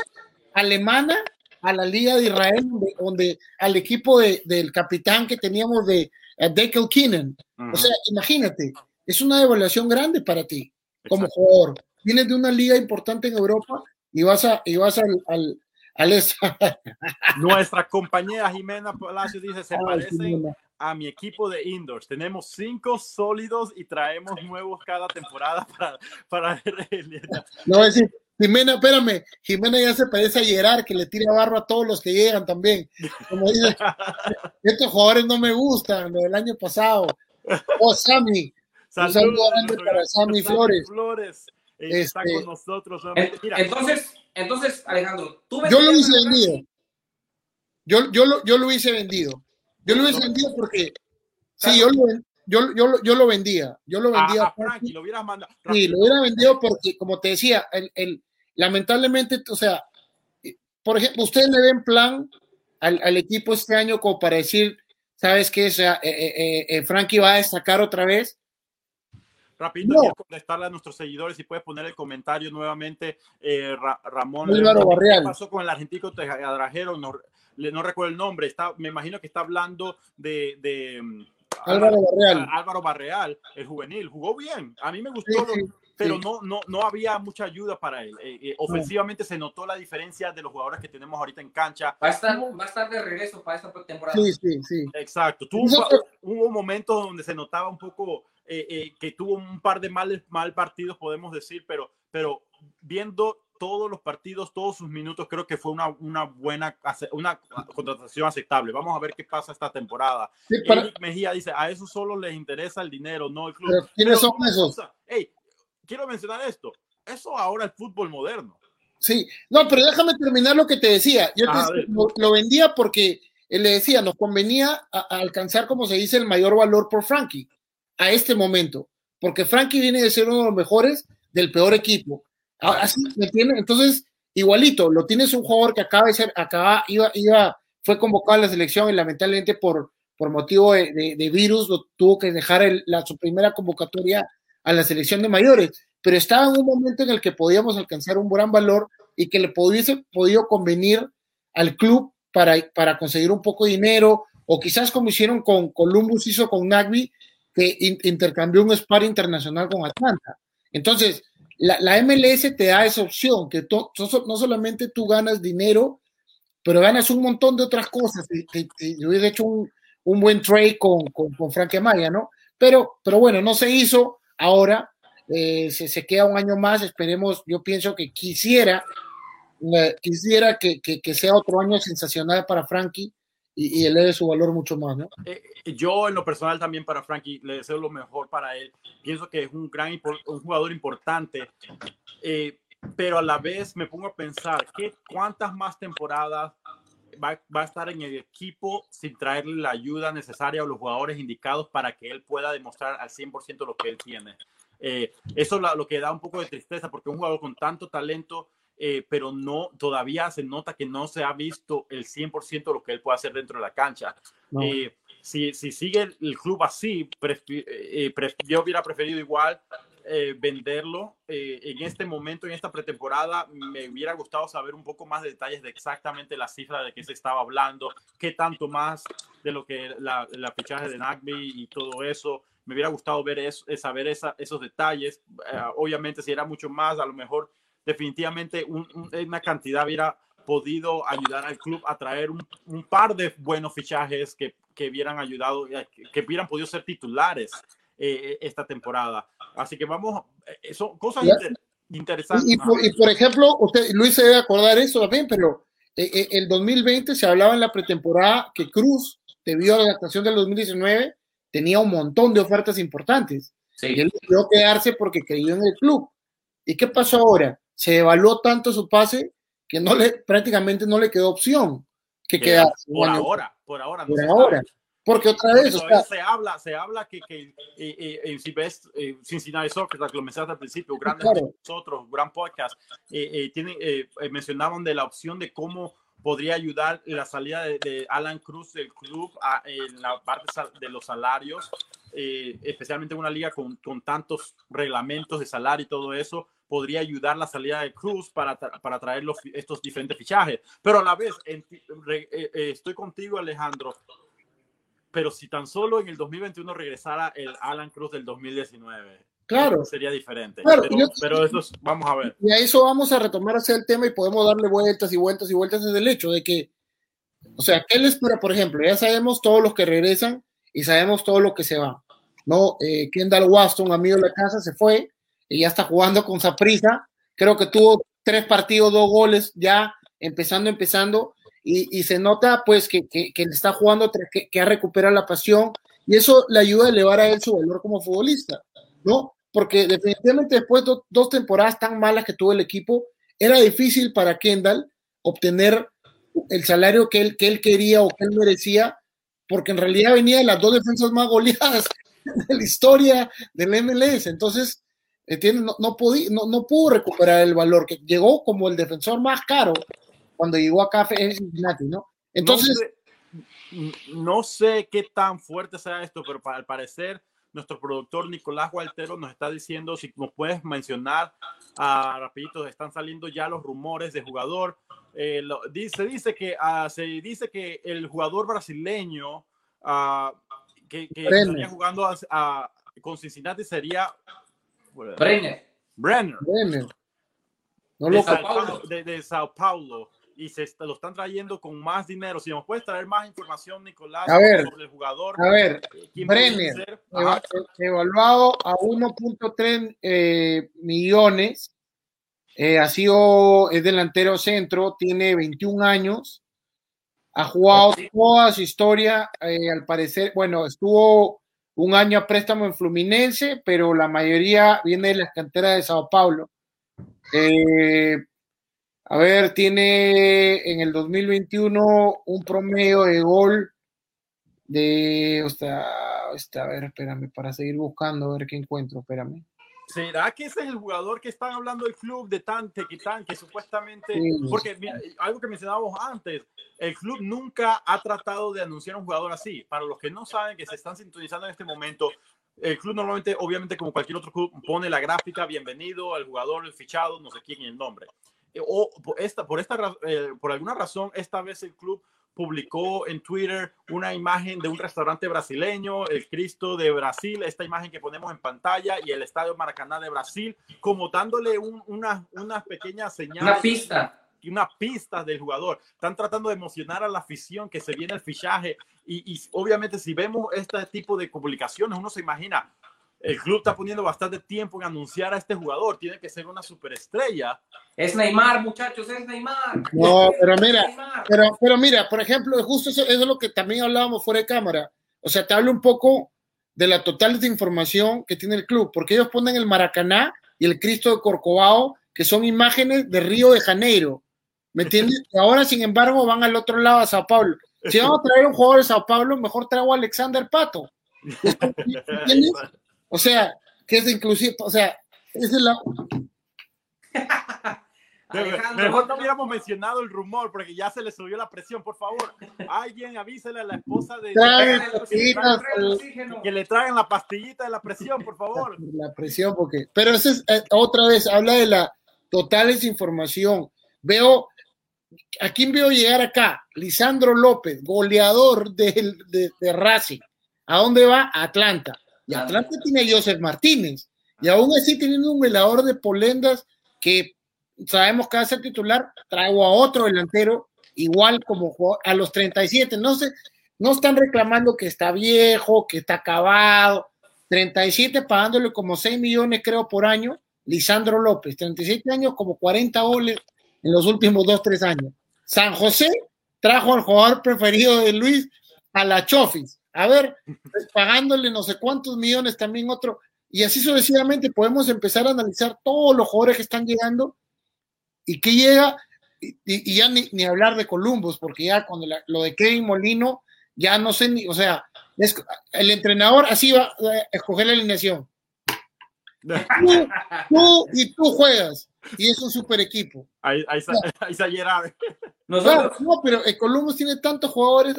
alemana a la Liga de Israel, donde, al equipo del capitán que teníamos de uh, Dekel Keenan. O sea, imagínate, es una devaluación grande para ti como jugador. Vienes de una liga importante en Europa y vas, a, y vas al, al, Nuestra compañera Jimena Palacio dice, se parece a mi equipo de indoors. Tenemos cinco sólidos y traemos nuevos cada temporada para... para... no, es decir, Jimena, espérame, Jimena ya se parece a Gerard, que le tira barro a todos los que llegan también. Como dice, estos jugadores no me gustan, lo del año pasado. Oh, Sammy. Un saludo grande para Sammy Flores. Flores. Está este, con nosotros. Entonces, entonces, Alejandro, tú Yo lo hice vendido. Yo, yo, lo, yo lo hice vendido. Yo lo hubiese vendido porque. Sí, yo lo, yo, yo, yo lo vendía. Yo lo vendía. A, Frankie, lo hubieras mandado. Sí, lo hubiera vendido porque, como te decía, el, el, lamentablemente, o sea, por ejemplo, ustedes le ven plan al, al equipo este año como para decir, ¿sabes qué? O sea, eh, eh, eh, Frankie va a destacar otra vez. Rápido, no. contestarle a nuestros seguidores y puedes poner el comentario nuevamente, eh, Ra Ramón. ¿Qué pasó con el argentino Tejadrajero? No, no recuerdo el nombre. Está, me imagino que está hablando de, de mm, Álvaro Barreal. Álvaro Barreal, el juvenil. Jugó bien. A mí me gustó. Sí, sí pero no, no, no había mucha ayuda para él. Eh, eh, ofensivamente se notó la diferencia de los jugadores que tenemos ahorita en cancha. Va a estar, va a estar de regreso para esta temporada. Sí, sí, sí. Exacto. Tuvo, hubo momentos donde se notaba un poco eh, que tuvo un par de mal, mal partidos, podemos decir, pero, pero viendo todos los partidos, todos sus minutos, creo que fue una, una buena una contratación aceptable. Vamos a ver qué pasa esta temporada. Sí, Eric Mejía dice, a eso solo les interesa el dinero, no el club. ¿Quiénes son esos? Hey, quiero mencionar esto. Eso ahora es fútbol moderno. Sí, no, pero déjame terminar lo que te decía. Yo te, lo, vendía porque él le decía, nos convenía a, alcanzar, como se dice, el mayor valor por Frankie a este momento, porque Frankie viene de ser uno de los mejores del peor equipo. Así, ¿me entiendes? Entonces, igualito, lo tienes un jugador que acaba de ser, acaba, iba, iba, fue convocado a la selección y lamentablemente por, por motivo de, de, virus lo tuvo que dejar el, la, su primera convocatoria a la selección de mayores, pero estaba en un momento en el que podíamos alcanzar un gran valor y que le pudiese podido convenir al club para, para conseguir un poco de dinero, o quizás como hicieron con Columbus, hizo con Nagby, que intercambió un spar internacional con Atlanta. Entonces, la, la, MLS te da esa opción, que no solamente tú ganas dinero, pero ganas un montón de otras cosas. Yo hubiera hecho un, un, buen trade con, con, con Frank Amaya, ¿no? Pero, pero bueno, no se hizo ahora, eh, se, se, queda un año más, esperemos, yo pienso que quisiera, eh, quisiera que, que, que, sea otro año sensacional para Frankie y, y eleve su valor mucho más, ¿no? Eh, yo en lo personal también para Frankie le deseo lo mejor para él, pienso que es un gran, un jugador importante, eh, pero a la vez me pongo a pensar, ¿qué, ¿cuántas más temporadas Va, va, a estar en el equipo sin traerle la ayuda necesaria o los jugadores indicados para que él pueda demostrar al 100% lo que él tiene. Eh, eso es lo que da un poco de tristeza porque un jugador con tanto talento, eh, pero no, todavía se nota que no se ha visto el 100% de lo que él puede hacer dentro de la cancha. No. Eh, si, si, sigue el club así, eh, yo hubiera preferido igual eh, venderlo. Eh, en este momento, en esta pretemporada, me hubiera gustado saber un poco más de detalles de exactamente la cifra de que se estaba hablando, qué tanto más de lo que la, fichaje de Nagby y todo eso. Me hubiera gustado ver eso, saber esa, esos detalles. Eh, obviamente, si era mucho más, a lo mejor definitivamente un, un, una cantidad hubiera podido ayudar al club a traer un, un par de buenos fichajes que, que hubieran ayudado, que, que hubieran podido ser titulares eh, esta temporada. Así que vamos, eh, son cosas inter interesantes. Y, y, por, y, por, ejemplo, usted, Luis se debe acordar eso también, pero eh, el 2020 se hablaba en la pretemporada que Cruz, debido a la adaptación del 2019, tenía un montón de ofertas importantes. Sí. Y él decidió quedarse porque creyó en el club. ¿Y qué pasó ahora? Se evaluó tanto su pase que no le, prácticamente no le quedó opción que quedarse. Por ahora, por ahora. No por ahora. Sabe. Porque otra vez. O sea, se habla, se habla que, que eh, eh, si ves eh, Cincinnati Soccer, la que lo mencionaste al principio, grandes claro. nosotros, gran podcast, eh, tienen, mencionaban de la opción de cómo podría ayudar la salida de, de Alan Cruz del club a, en la parte de los salarios, especialmente en una liga con, con tantos reglamentos de salario y todo eso podría ayudar la salida de Cruz para, para traer los, estos diferentes fichajes. Pero a la vez, eh, eh, estoy contigo, Alejandro, pero si tan solo en el 2021 regresara el Alan Cruz del 2019. Claro. Sería diferente. Claro, pero, eso vamos a ver. Y a eso vamos a retomar hacia el tema y podemos darle vueltas y vueltas y vueltas desde el hecho de que, o sea, ¿qué les espera? Por ejemplo, ya sabemos todos los que regresan y sabemos todo lo que se va. ¿no? Eh, Kendall Waston, amigo de la casa, se fue y ya está jugando con Saprisa. Creo que tuvo tres partidos, dos goles ya empezando, empezando. Y, se nota pues que, que, está jugando, que, que ha recuperado la pasión y eso le ayuda a elevar a él su valor como futbolista, ¿no? Porque definitivamente después de dos temporadas tan malas que tuvo el equipo, era difícil para Kendall obtener el salario que él, que él quería o que él merecía, porque en realidad venía de las dos defensas más goleadas de la historia del MLS. Entonces, no, no, no, pudo recuperar el valor, que llegó como el defensor más caro cuando llegó acá en Cincinnati, ¿no? Entonces... No sé, qué tan fuerte sea esto, pero para, al parecer nuestro productor Nicolás Gualtero nos está diciendo si nos puedes mencionar a ah, rapidito están saliendo ya los rumores de jugador eh, dice dice que uh, se dice que el jugador brasileño uh, que, que estaría jugando con Cincinnati sería Brenner. Brenner. No de, Sao Paulo, de, Sao Paulo. Y se lo están trayendo con más dinero. Si nos puedes traer más información, Nicolás, a ver, sobre el jugador. A ver, Brenner, evaluado a 1.3 eh, millones. Eh, ha sido, es delantero centro, tiene 21 años, ha jugado toda su historia, eh, al parecer, bueno, estuvo un año a préstamo en Fluminense, pero la mayoría viene de las canteras de Sao Paulo. Eh, a ver, tiene en el 2021 un promedio de gol de, o sea, a ver, espérame, para seguir buscando, a ver qué encuentro, espérame. ¿Será que ese es el jugador que están hablando del club de Tante, que que supuestamente, porque algo que mencionábamos antes, el club nunca ha tratado de anunciar un jugador así. Para los que no saben, que se están sintonizando en este momento, el club normalmente, obviamente como cualquier otro club, pone la gráfica, bienvenido al jugador, el fichado, no sé quién y el nombre. Eh, o por, esta, por, esta, eh, por alguna razón, esta vez el club publicó en Twitter una imagen de un restaurante brasileño, el Cristo de Brasil, esta imagen que ponemos en pantalla y el Estadio Maracaná de Brasil, como dándole una, una pequeña señal. Una pista. Una pista del jugador. Están tratando de emocionar a la afición que se viene el fichaje y, y obviamente si vemos este tipo de publicaciones, uno se imagina, el club está poniendo bastante tiempo en anunciar a este jugador. Tiene que ser una superestrella. Es Neymar, muchachos, es Neymar. No, pero mira, pero, pero mira, por ejemplo, justo eso, es lo que también hablábamos fuera de cámara. O sea, te hablo un poco de la total desinformación que tiene el club, porque ellos ponen el Maracaná y el Cristo de Corcovado, que son imágenes de Río de Janeiro. ¿Me entiendes? Y ahora, sin embargo, van al otro lado a Sao Paulo. Si vamos a traer un jugador de Sao Paulo, mejor traigo a Alexander Pato. ¿Entiendes? O sea, que es inclusive, o sea, es la... Mejor no hubiéramos mencionado el rumor porque ya se le subió la presión, por favor. Alguien avísele a la esposa de que le traigan la pastillita de la presión, por favor. La presión, porque. Pero eso es eh, otra vez, habla de la total desinformación. Veo, ¿a quién veo llegar acá? Lisandro López, goleador de, de, de Racing. ¿A dónde va? A Atlanta. Y Atlanta tiene a Joseph Martínez. Y aún así teniendo un velador de polendas que sabemos que va a ser titular, traigo a otro delantero, igual como a los 37. No sé, no están reclamando que está viejo, que está acabado. 37 pagándole como 6 millones, creo, por año. Lisandro López, 37 años, como 40 goles en los últimos 2, 3 años. San José trajo al jugador preferido de Luis a la Chofis a ver, pues, pagándole no sé cuántos millones también otro, y así sucesivamente podemos empezar a analizar todos los jugadores que están llegando y que llega, y, ya ni, hablar de Columbus, porque ya cuando lo de Kevin Molino, ya no sé ni, o sea, el entrenador así va a escoger la alineación. Tú, y tú juegas, y es un super equipo. Ahí, ahí, no, pero el Columbus tiene tantos jugadores.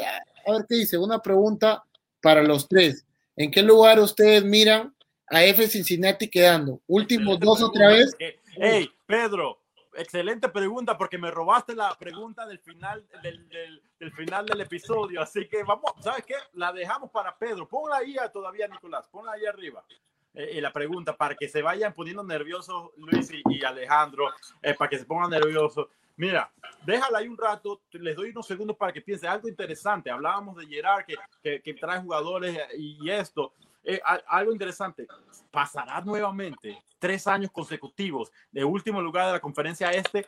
A ver qué dice, una pregunta para los tres. ¿En qué lugar ustedes miran a F Cincinnati quedando? ¿Últimos dos otra vez? Hey, Pedro, excelente pregunta porque me robaste la pregunta del final del, del, final del episodio. Así que vamos, ¿sabes qué? La dejamos para Pedro. Ponla ahí todavía, Nicolás. Ponla ahí arriba. Eh, la pregunta para que se vayan poniendo nerviosos Luis y, Alejandro, eh, para que se pongan nerviosos. Mira, déjala ahí un rato, les doy unos segundos para que piense algo interesante. Hablábamos de Gerard que, que, trae jugadores y esto. Eh, algo interesante, pasará nuevamente tres años consecutivos de último lugar de la conferencia este.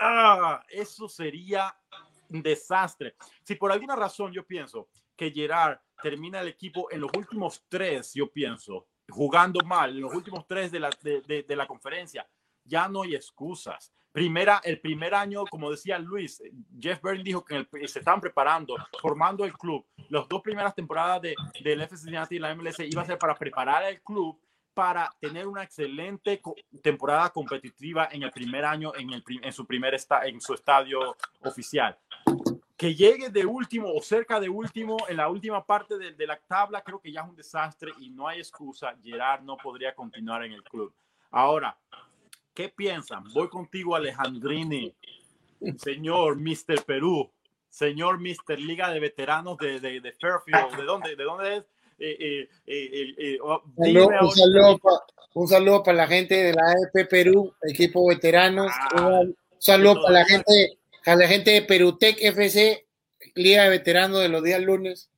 ¡Ah! Eso sería un desastre. Si por alguna razón yo pienso que Gerard termina el equipo en los últimos tres, yo pienso, jugando mal, en los últimos tres de la, de, de la conferencia, ya no hay excusas. Primera, el primer año, como decía Luis, Jeff Byrne dijo que se estaban preparando, formando el club. Las dos primeras temporadas de, del FC Cincinnati y la MLS iba a ser para preparar el club para tener una excelente temporada competitiva en el primer año en, el, en su primer esta, en su estadio oficial. Que llegue de último o cerca de último en la última parte de, de la tabla, creo que ya es un desastre y no hay excusa. Gerard no podría continuar en el club. Ahora, ¿Qué piensan? Voy contigo, Alejandrini. Señor Mr. Perú, señor Mr. Liga de Veteranos de, de, de Fairfield, ¿de dónde, de dónde es? Eh, eh, eh, oh, un, saludo para la gente de la AFP Perú, equipo veteranos. Ah, un saludo para la gente, a la gente de Perutec FC, Liga de Veteranos de los días lunes.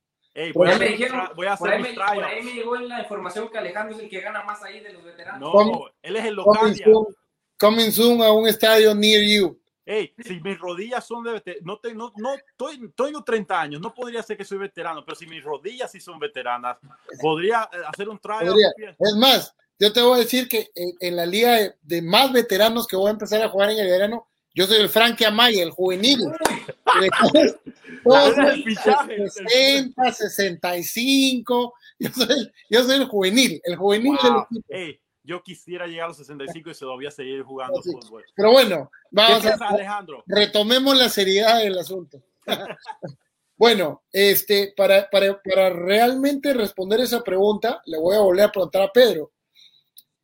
por, ahí me dijeron, voy a hacer por, ahí me, llegó la información que Alejandro es el que gana más ahí de los veteranos. No, él es el local. Coming soon a un estadio near you. Hey, si mis rodillas son de no, te, no, no estoy, tengo 30 años, no podría ser que soy veterano, pero si mis rodillas sí son veteranas, podría eh, hacer un trial. Es más, yo te voy a decir que en, la liga de, más veteranos que voy a empezar a jugar en el verano, yo soy el Frankie Amaya, el juvenil. el fichaje, 60, 65, yo soy, yo soy el juvenil, el juvenil del equipo yo quisiera llegar a los 65 y todavía seguir jugando fútbol. Pero bueno, vamos a, Alejandro? retomemos la seriedad del asunto. bueno, este, para, para, para realmente responder esa pregunta, le voy a volver a preguntar a Pedro.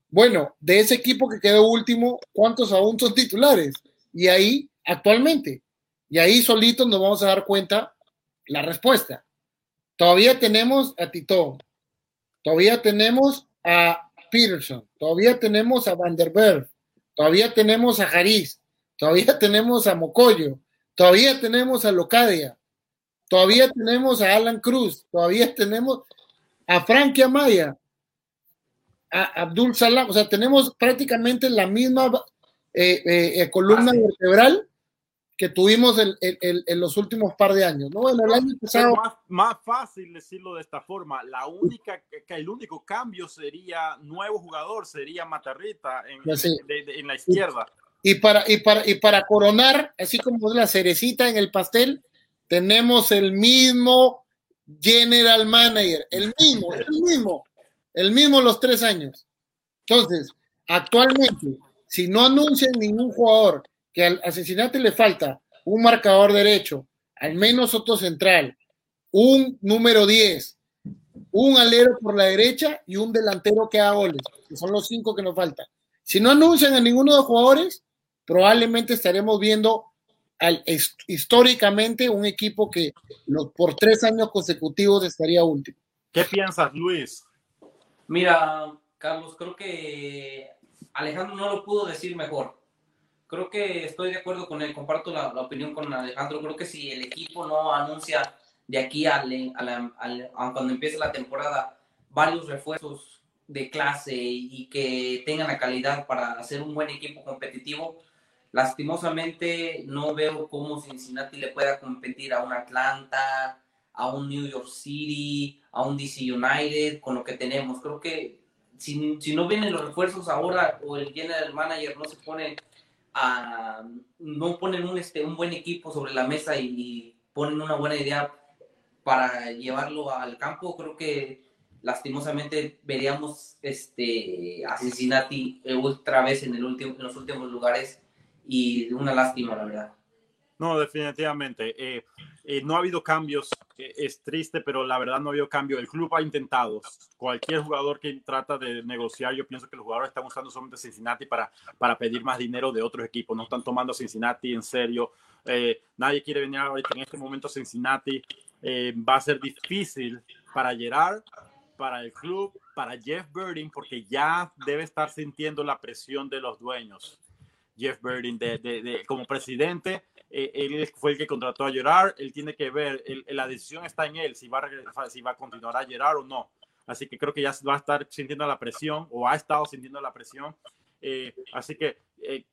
Bueno, de ese equipo que quedó último, ¿cuántos aún son titulares? Y ahí, actualmente, y ahí solitos nos vamos a dar cuenta la respuesta. Todavía tenemos a Tito, todavía tenemos a Peterson, todavía tenemos a Vanderberg, todavía tenemos a Jariz, todavía tenemos a Mocoyo, todavía tenemos a Locadia, todavía tenemos a Alan Cruz, todavía tenemos a Frankie Amaya, a Abdul Salam, o sea, tenemos prácticamente la misma eh, eh, eh, columna vertebral que tuvimos en, los últimos par de años, ¿no? el año pasado... Más, más, fácil decirlo de esta forma. La única, que el único cambio sería nuevo jugador, sería Matarrita en, en la izquierda. Y, para, y, para, y para coronar, así como es la cerecita en el pastel, tenemos el mismo general manager, el mismo, el mismo, el mismo los tres años. Entonces, actualmente, si no anuncian ningún jugador que al asesinato le falta un marcador derecho, al menos otro central, un número 10, un alero por la derecha y un delantero que haga goles, que son los cinco que nos faltan. Si no anuncian a ninguno de los jugadores, probablemente estaremos viendo al, históricamente un equipo que los, por tres años consecutivos estaría último. ¿Qué piensas, Luis? Mira, Carlos, creo que Alejandro no lo pudo decir mejor creo que estoy de acuerdo con él, comparto la, opinión con Alejandro, creo que si el equipo no anuncia de aquí a, cuando empiece la temporada varios refuerzos de clase y que tengan la calidad para hacer un buen equipo competitivo, lastimosamente no veo cómo Cincinnati le pueda competir a un Atlanta, a un New York City, a un DC United con lo que tenemos. Creo que si, si no vienen los refuerzos ahora o el general manager no se pone no ponen un, este, un buen equipo sobre la mesa y, ponen una buena idea para llevarlo al campo, creo que lastimosamente veríamos este, a Cincinnati otra vez en, el último, en los últimos lugares y una lástima, la verdad. No, definitivamente. Eh, eh, no ha habido cambios. es triste, pero la verdad no ha habido cambio. El club ha intentado. Cualquier jugador que trata de negociar, yo pienso que los jugadores están usando solamente Cincinnati para, para pedir más dinero de otros equipos. No están tomando Cincinnati en serio. Eh, nadie quiere venir ahorita en este momento a Cincinnati. va a ser difícil para Gerard, para el club, para Jeff Birding, porque ya debe estar sintiendo la presión de los dueños. Jeff Birding como presidente eh, él fue el que contrató a Gerard, él tiene que ver, la decisión está en él, si va, a continuar a Gerard o no. Así que creo que ya va a estar sintiendo la presión o ha estado sintiendo la presión. Eh, así que eh,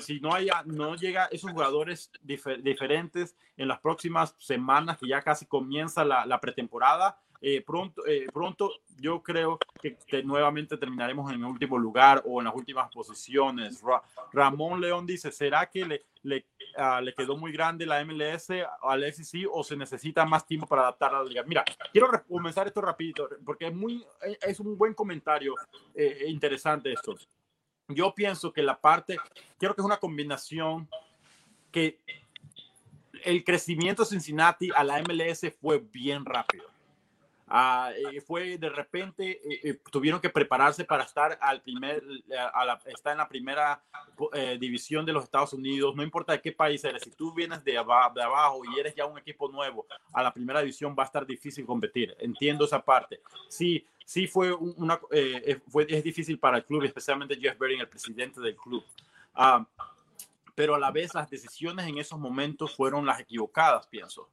si no, haya, no llega esos jugadores diferentes en las próximas semanas, que ya casi comienza la pretemporada, eh, pronto, eh, pronto yo creo que, nuevamente terminaremos en el último lugar o en las últimas posiciones. Ramón León dice, ¿será que le, le, ah, le, quedó muy grande la MLS al SEC o se necesita más tiempo para adaptar a la liga? Mira, quiero comenzar esto rapidito porque es, muy, es un buen comentario eh, interesante esto. Yo pienso que la parte, creo que es una combinación que el crecimiento de Cincinnati a la MLS fue bien rápido Ah, eh, fue de repente, eh, eh, tuvieron que prepararse para estar al primer, a la, estar en la primera división de los Estados Unidos, no importa de qué país eres, si tú vienes de, de, abajo y eres ya un equipo nuevo, a la primera división va a estar difícil competir, entiendo esa parte. Sí, sí fue una, fue, es difícil para el club, especialmente Jeff Bering, el presidente del club. Ah, pero a la vez las decisiones en esos momentos fueron las equivocadas, pienso.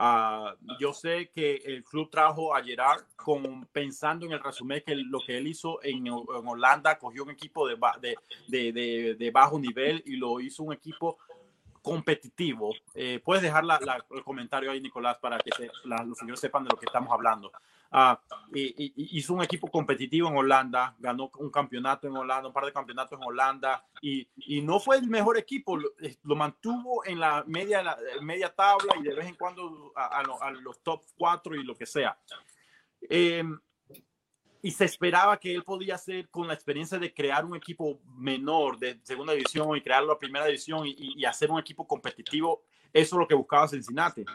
Uh, yo sé que el club trajo a Gerard con, pensando en el resumen que lo que él hizo en, Holanda, cogió un equipo de, de, de, de, bajo nivel y lo hizo un equipo competitivo. Eh, puedes dejar la, el comentario ahí, Nicolás, para que los señores sepan de lo que estamos hablando. Ah, y, hizo un equipo competitivo en Holanda, ganó un campeonato en Holanda, un par de campeonatos en Holanda, y, y no fue el mejor equipo, lo, lo, mantuvo en la media, la media tabla y de vez en cuando a, a, los top 4 y lo que sea. Eh, y se esperaba que él podía hacer con la experiencia de crear un equipo menor de segunda división y crearlo a primera división y, y hacer un equipo competitivo. Eso es lo que buscaba Cincinnati.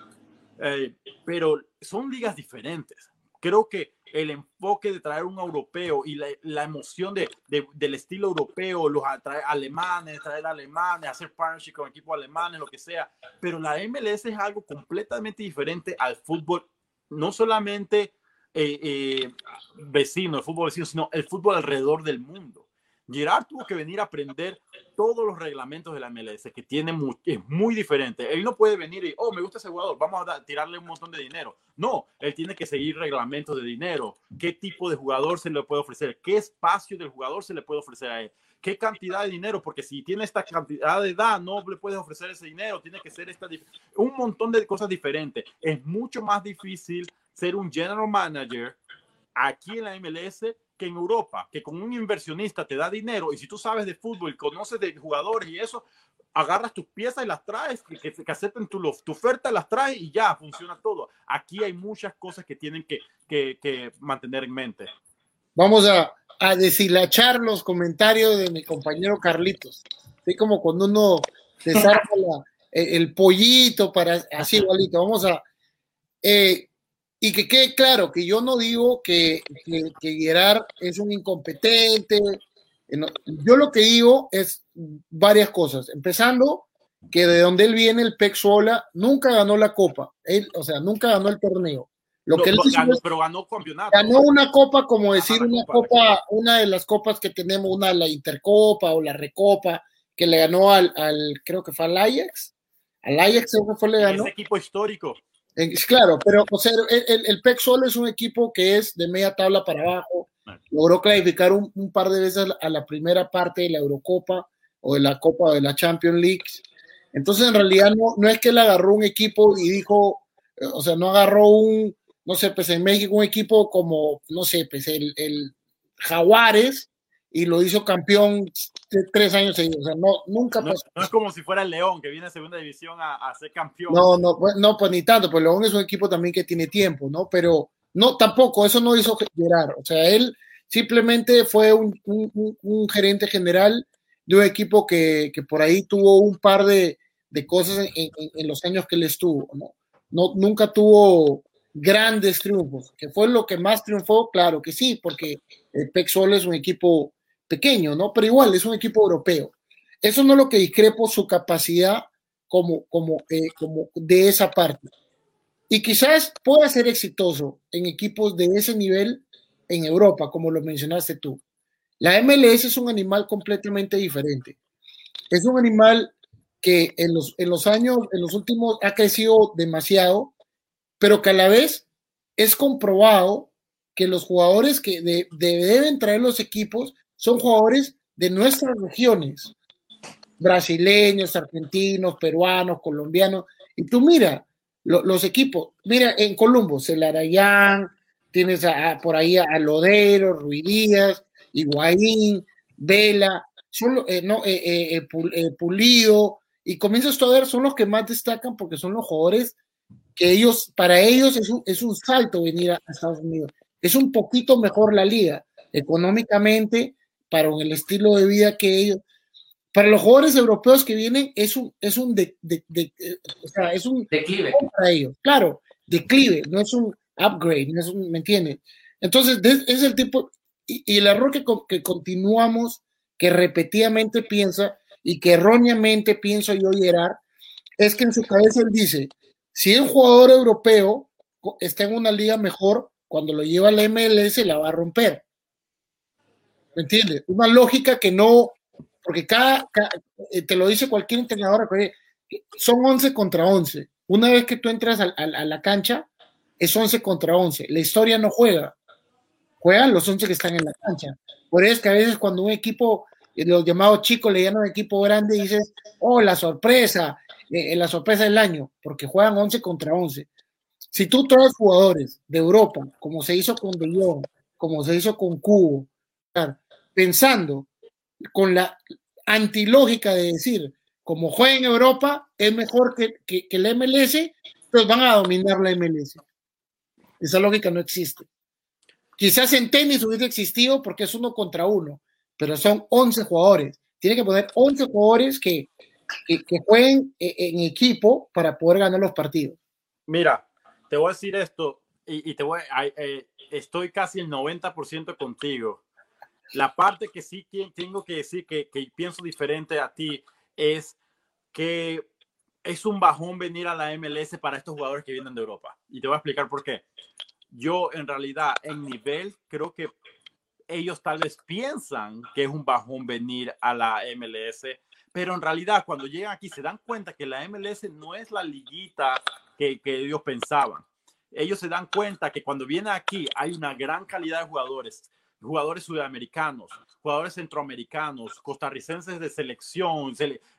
Eh, pero son ligas diferentes creo que el enfoque de traer un europeo y la, la emoción de, de, del estilo europeo, los traer alemanes, traer alemanes, hacer partnership con equipos alemanes, lo que sea, pero la MLS es algo completamente diferente al fútbol, no solamente eh, eh, vecino, el fútbol vecino, sino el fútbol alrededor del mundo. Gerard tuvo que venir a aprender todos los reglamentos de la MLS, que tiene muy, es muy diferente. Él no puede venir y, oh, me gusta ese jugador, vamos a tirarle un montón de dinero. No, él tiene que seguir reglamentos de dinero. ¿Qué tipo de jugador se le puede ofrecer? ¿Qué espacio del jugador se le puede ofrecer a él? ¿Qué cantidad de dinero? Porque si tiene esta cantidad de edad, no le puedes ofrecer ese dinero. Tiene que ser esta, un montón de cosas diferentes. Es mucho más difícil ser un general manager aquí en la MLS que en Europa, que con un inversionista te da dinero y si tú sabes de fútbol, conoces de jugadores y eso, agarras tus piezas y las traes, que, que, acepten tu, tu, oferta, las traes y ya, funciona todo. Aquí hay muchas cosas que tienen que, que, que mantener en mente. Vamos a, a, deshilachar los comentarios de mi compañero Carlitos. Así como cuando uno desarma el pollito para así igualito. Vamos a... Eh, y que quede claro que yo no digo que, que, que Gerard es un incompetente. Eh, yo lo que digo es varias cosas. Empezando, que de donde él viene, el Pec Sola, nunca ganó la copa. Él, o sea, nunca ganó el torneo. Lo no, que él ganó, pero ganó campeonato. Ganó una copa, como decir una copa, copa, una de las copas que tenemos, una la Intercopa o la Recopa, que le ganó al, al creo que fue al Ajax. Al Ajax creo que fue le ganó. Ese equipo histórico. Claro, pero o sea, el, el PEC solo es un equipo que es de media tabla para abajo. Logró clasificar un, un, par de veces a la primera parte de la Eurocopa o de la Copa de la Champions League. Entonces, en realidad, no, no es que él agarró un equipo y dijo, o sea, no agarró un, no sé, pues en México un equipo como, no sé, pues el, el Jaguares y lo hizo campeón tres años seguidos. O sea, no, nunca no, pasó. No es como si fuera el León, que viene a segunda división a, a, ser campeón. No, no, pues, no, pues ni tanto, pues León es un equipo también que tiene tiempo, ¿no? Pero no, tampoco, eso no hizo Gerard. O sea, él simplemente fue un, un, un gerente general de un equipo que, que, por ahí tuvo un par de, de cosas en, los años que él estuvo, ¿no? ¿no? Nunca tuvo grandes triunfos, que fue lo que más triunfó, claro que sí, porque el PEC es un equipo pequeño, ¿no? Pero igual es un equipo europeo. Eso no es lo que discrepo su capacidad como, como, eh, como de esa parte. Y quizás pueda ser exitoso en equipos de ese nivel en Europa, como lo mencionaste tú. La MLS es un animal completamente diferente. Es un animal que en los, en los años, en los últimos, ha crecido demasiado, pero que a la vez es comprobado que los jugadores que deben traer los equipos son jugadores de nuestras regiones, brasileños, argentinos, peruanos, colombianos. Y tú mira, los equipos, mira, en Colombo, Celarayán, tienes por ahí a, Lodero, Ruidías, Higuaín, Vela, son, eh, no, eh, eh, Pulido, y comienzas a ver, son los que más destacan porque son los jugadores que ellos, para ellos es un, es un salto venir a Estados Unidos. Es un poquito mejor la liga, económicamente, para el estilo de vida que ellos. Para los jugadores europeos que vienen, es un, es un, de, o sea, es un declive para ellos. Claro, declive, no es un upgrade, no es un, ¿me entiendes? Entonces, es el tipo, y, el error que, que continuamos, que repetidamente piensa, y que erróneamente pienso yo Gerard, es que en su cabeza él dice, si un jugador europeo está en una liga mejor, cuando lo lleva a la MLS la va a romper. ¿Me entiendes? Una lógica que no, porque cada, eh, te lo dice cualquier entrenador, son 11 contra 11. Una vez que tú entras a, a, la cancha, es 11 contra 11. La historia no juega. Juegan los 11 que están en la cancha. Por eso es que a veces cuando un equipo los llamados chicos le llaman equipo grande dices, oh, la sorpresa, eh, eh, la sorpresa del año, porque juegan 11 contra 11. Si tú traes jugadores de Europa, como se hizo con De como se hizo con Cubo, pensando con la antilógica de decir, como juega en Europa, es mejor que, que, que el MLS, pues van a dominar la MLS. Esa lógica no existe. Quizás en tenis hubiese existido porque es uno contra uno, pero son 11 jugadores. Tiene que poner 11 jugadores que, que, jueguen e, en equipo para poder ganar los partidos. Mira, te voy a decir esto y, te voy, eh, estoy casi el 90% contigo. La parte que sí tengo que decir que, pienso diferente a ti es que es un bajón venir a la MLS para estos jugadores que vienen de Europa. Y te voy a explicar por qué. Yo en realidad en nivel creo que ellos tal vez piensan que es un bajón venir a la MLS, pero en realidad cuando llegan aquí se dan cuenta que la MLS no es la liguita que, que ellos pensaban. Ellos se dan cuenta que cuando vienen aquí hay una gran calidad de jugadores, jugadores sudamericanos, jugadores centroamericanos, costarricenses de selección,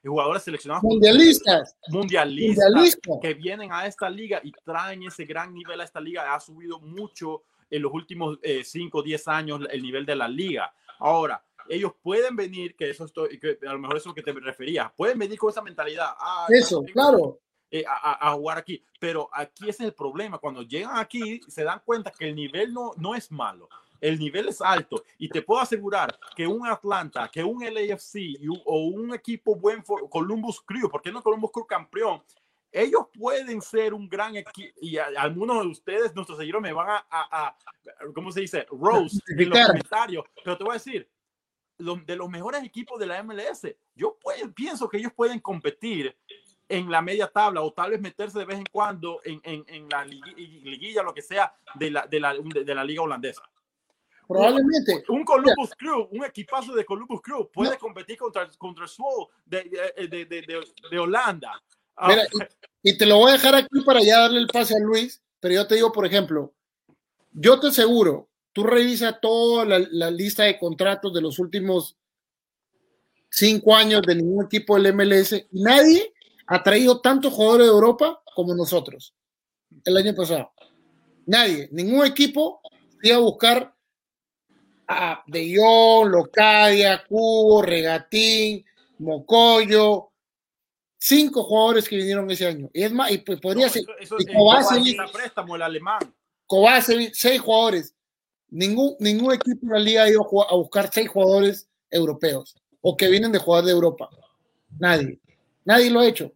jugadores seleccionados mundialistas, mundialistas, que vienen a esta liga y traen ese gran nivel a esta liga. Ha subido mucho en los últimos 5 o 10 años el nivel de la liga. Ahora, ellos pueden venir, que eso estoy, que a lo mejor eso es lo que te refería, pueden venir con esa mentalidad. Ah, eso, claro. Eh, a, jugar aquí, pero aquí es el problema. Cuando llegan aquí, se dan cuenta que el nivel no, no es malo, el nivel es alto y te puedo asegurar que un Atlanta, que un LAFC o un equipo buen Columbus Crew, ¿por qué no Columbus Crew campeón? ellos pueden ser un gran equipo y algunos de ustedes, nuestros seguidores, me van a, a, ¿cómo se dice? Rose en los comentarios, pero te voy a decir, de los mejores equipos de la MLS, yo pienso que ellos pueden competir en la media tabla o tal vez meterse de vez en cuando en, en, en la liguilla, lo que sea, de la, de la, de la liga holandesa. Probablemente. Un, Columbus Crew, un equipazo de Columbus Crew puede competir contra, contra el de, de, de, de Holanda. Ah, y, te lo voy a dejar aquí para ya darle el pase a Luis, pero yo te digo, por ejemplo, yo te aseguro, tú revisas toda la, lista de contratos de los últimos cinco años de ningún equipo del MLS nadie ha traído tantos jugadores de Europa como nosotros el año pasado. Nadie, ningún equipo iba a buscar a De Jong, Locadia, Cubo, Regatín, Mocoyo, cinco jugadores que vinieron ese año. Y es más, y pues podría ser. Eso, Kovacevic, préstamo, el alemán. Kovacevic, seis jugadores. Ningún, ningún equipo en la liga ha ido a buscar seis jugadores europeos o que vienen de jugar de Europa. Nadie. Nadie lo ha hecho.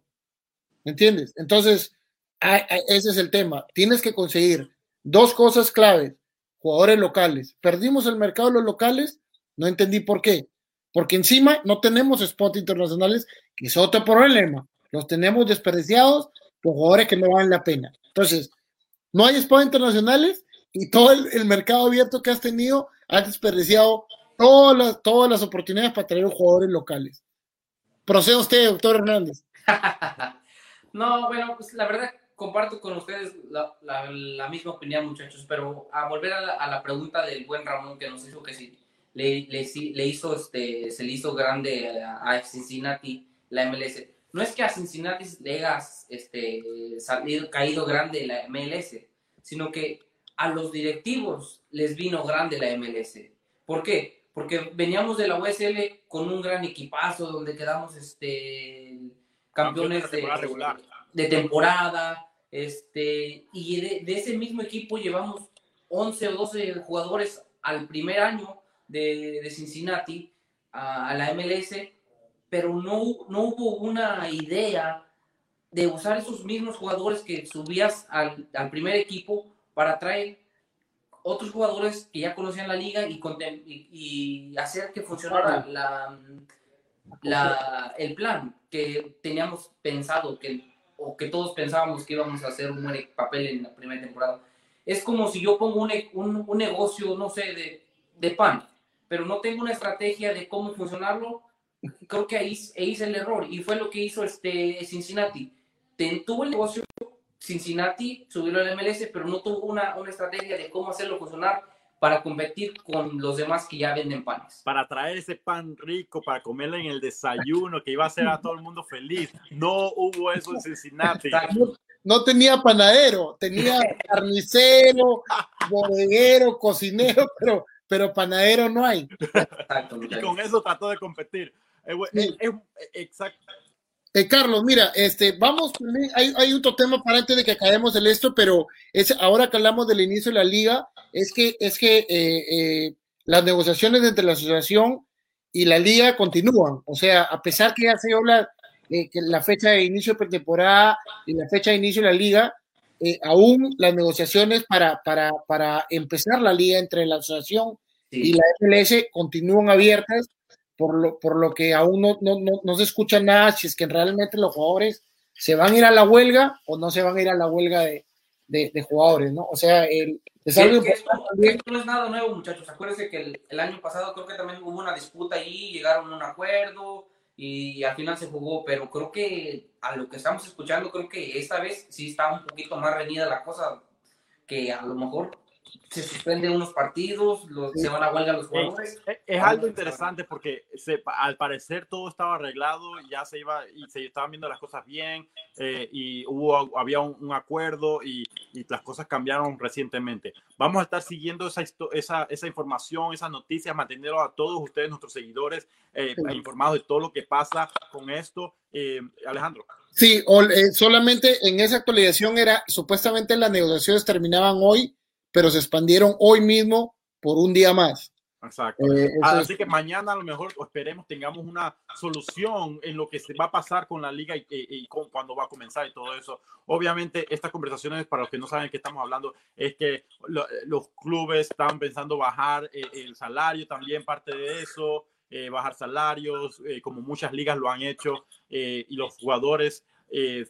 ¿Me entiendes? Entonces, ese es el tema. Tienes que conseguir dos cosas claves, jugadores locales. Perdimos el mercado de los locales, no entendí por qué. Porque encima no tenemos spots internacionales, que es otro problema. Los tenemos desperdiciados por jugadores que no valen la pena. Entonces, no hay spots internacionales y todo el, mercado abierto que has tenido ha desperdiciado todas las, todas las oportunidades para traer jugadores locales. Proceda usted, doctor Hernández. no, bueno, pues la verdad comparto con ustedes la, misma opinión, muchachos, pero a volver a la, pregunta del buen Ramón que nos hizo que si le, le, hizo, este, se le hizo grande a, Cincinnati la MLS. No es que a Cincinnati le haya este, salido, caído grande la MLS, sino que a los directivos les vino grande la MLS. ¿Por qué? Porque veníamos de la USL con un gran equipazo donde quedamos este, campeones de, de temporada, este, y de, ese mismo equipo llevamos 11 o 12 jugadores al primer año de, Cincinnati a, la MLS, pero no, no hubo una idea de usar esos mismos jugadores que subías al, primer equipo para traer otros jugadores que ya conocían la liga y, y, hacer que funcionara la, la, el plan que teníamos pensado, que o que todos pensábamos que íbamos a hacer un buen papel en la primera temporada. Es como si yo pongo un, un, un negocio, no sé, de, de, pan, pero no tengo una estrategia de cómo funcionarlo. Creo que ahí, hice el error y fue lo que hizo este Cincinnati. Tuvo el negocio Cincinnati, subió al MLS, pero no tuvo una, una estrategia de cómo hacerlo funcionar para competir con los demás que ya venden panes. Para traer ese pan rico, para comerlo en el desayuno, que iba a hacer a todo el mundo feliz. No hubo eso en Cincinnati. No, tenía panadero, tenía carnicero, bodeguero, cocinero, pero, pero panadero no hay. y con eso trató de competir. exacto. Eh, Carlos, mira, este, vamos, hay, hay otro tema para antes de que acabemos el esto, pero es, ahora que hablamos del inicio de la liga, es que, es que eh, eh, las negociaciones entre la asociación y la liga continúan. O sea, a pesar que ya se habla que la fecha de inicio de pretemporada y la fecha de inicio de la liga, aún las negociaciones para, para, para empezar la liga entre la asociación y la FLS continúan abiertas por lo, por lo que aún no, no, no, se escucha nada si es que realmente los jugadores se van a ir a la huelga o no se van a ir a la huelga de, de, jugadores, ¿no? O sea, el, esto, no es nada nuevo, muchachos. Acuérdense que el, año pasado creo que también hubo una disputa ahí, llegaron a un acuerdo y al final se jugó, pero creo que a lo que estamos escuchando, creo que esta vez sí está un poquito más reñida la cosa, que a lo mejor se suspenden unos partidos, se van a huelga los jugadores. Es, algo interesante porque al parecer todo estaba arreglado, ya se iba y se estaban viendo las cosas bien eh, y hubo había un, acuerdo y, y, las cosas cambiaron recientemente. Vamos a estar siguiendo esa, esa, esa información, esas noticias, manteniendo a todos ustedes, nuestros seguidores, eh, informados de todo lo que pasa con esto. Eh, Alejandro. Sí, solamente en esa actualización era supuestamente las negociaciones terminaban hoy pero se expandieron hoy mismo por un día más. Exacto. Eh, Así que mañana a lo mejor esperemos tengamos una solución en lo que se va a pasar con la liga y, y, cuándo va a comenzar y todo eso. Obviamente estas conversaciones, para los que no saben de qué estamos hablando, es que los clubes están pensando bajar eh, el salario también, parte de eso, eh, bajar salarios, como muchas ligas lo han hecho, y los jugadores eh,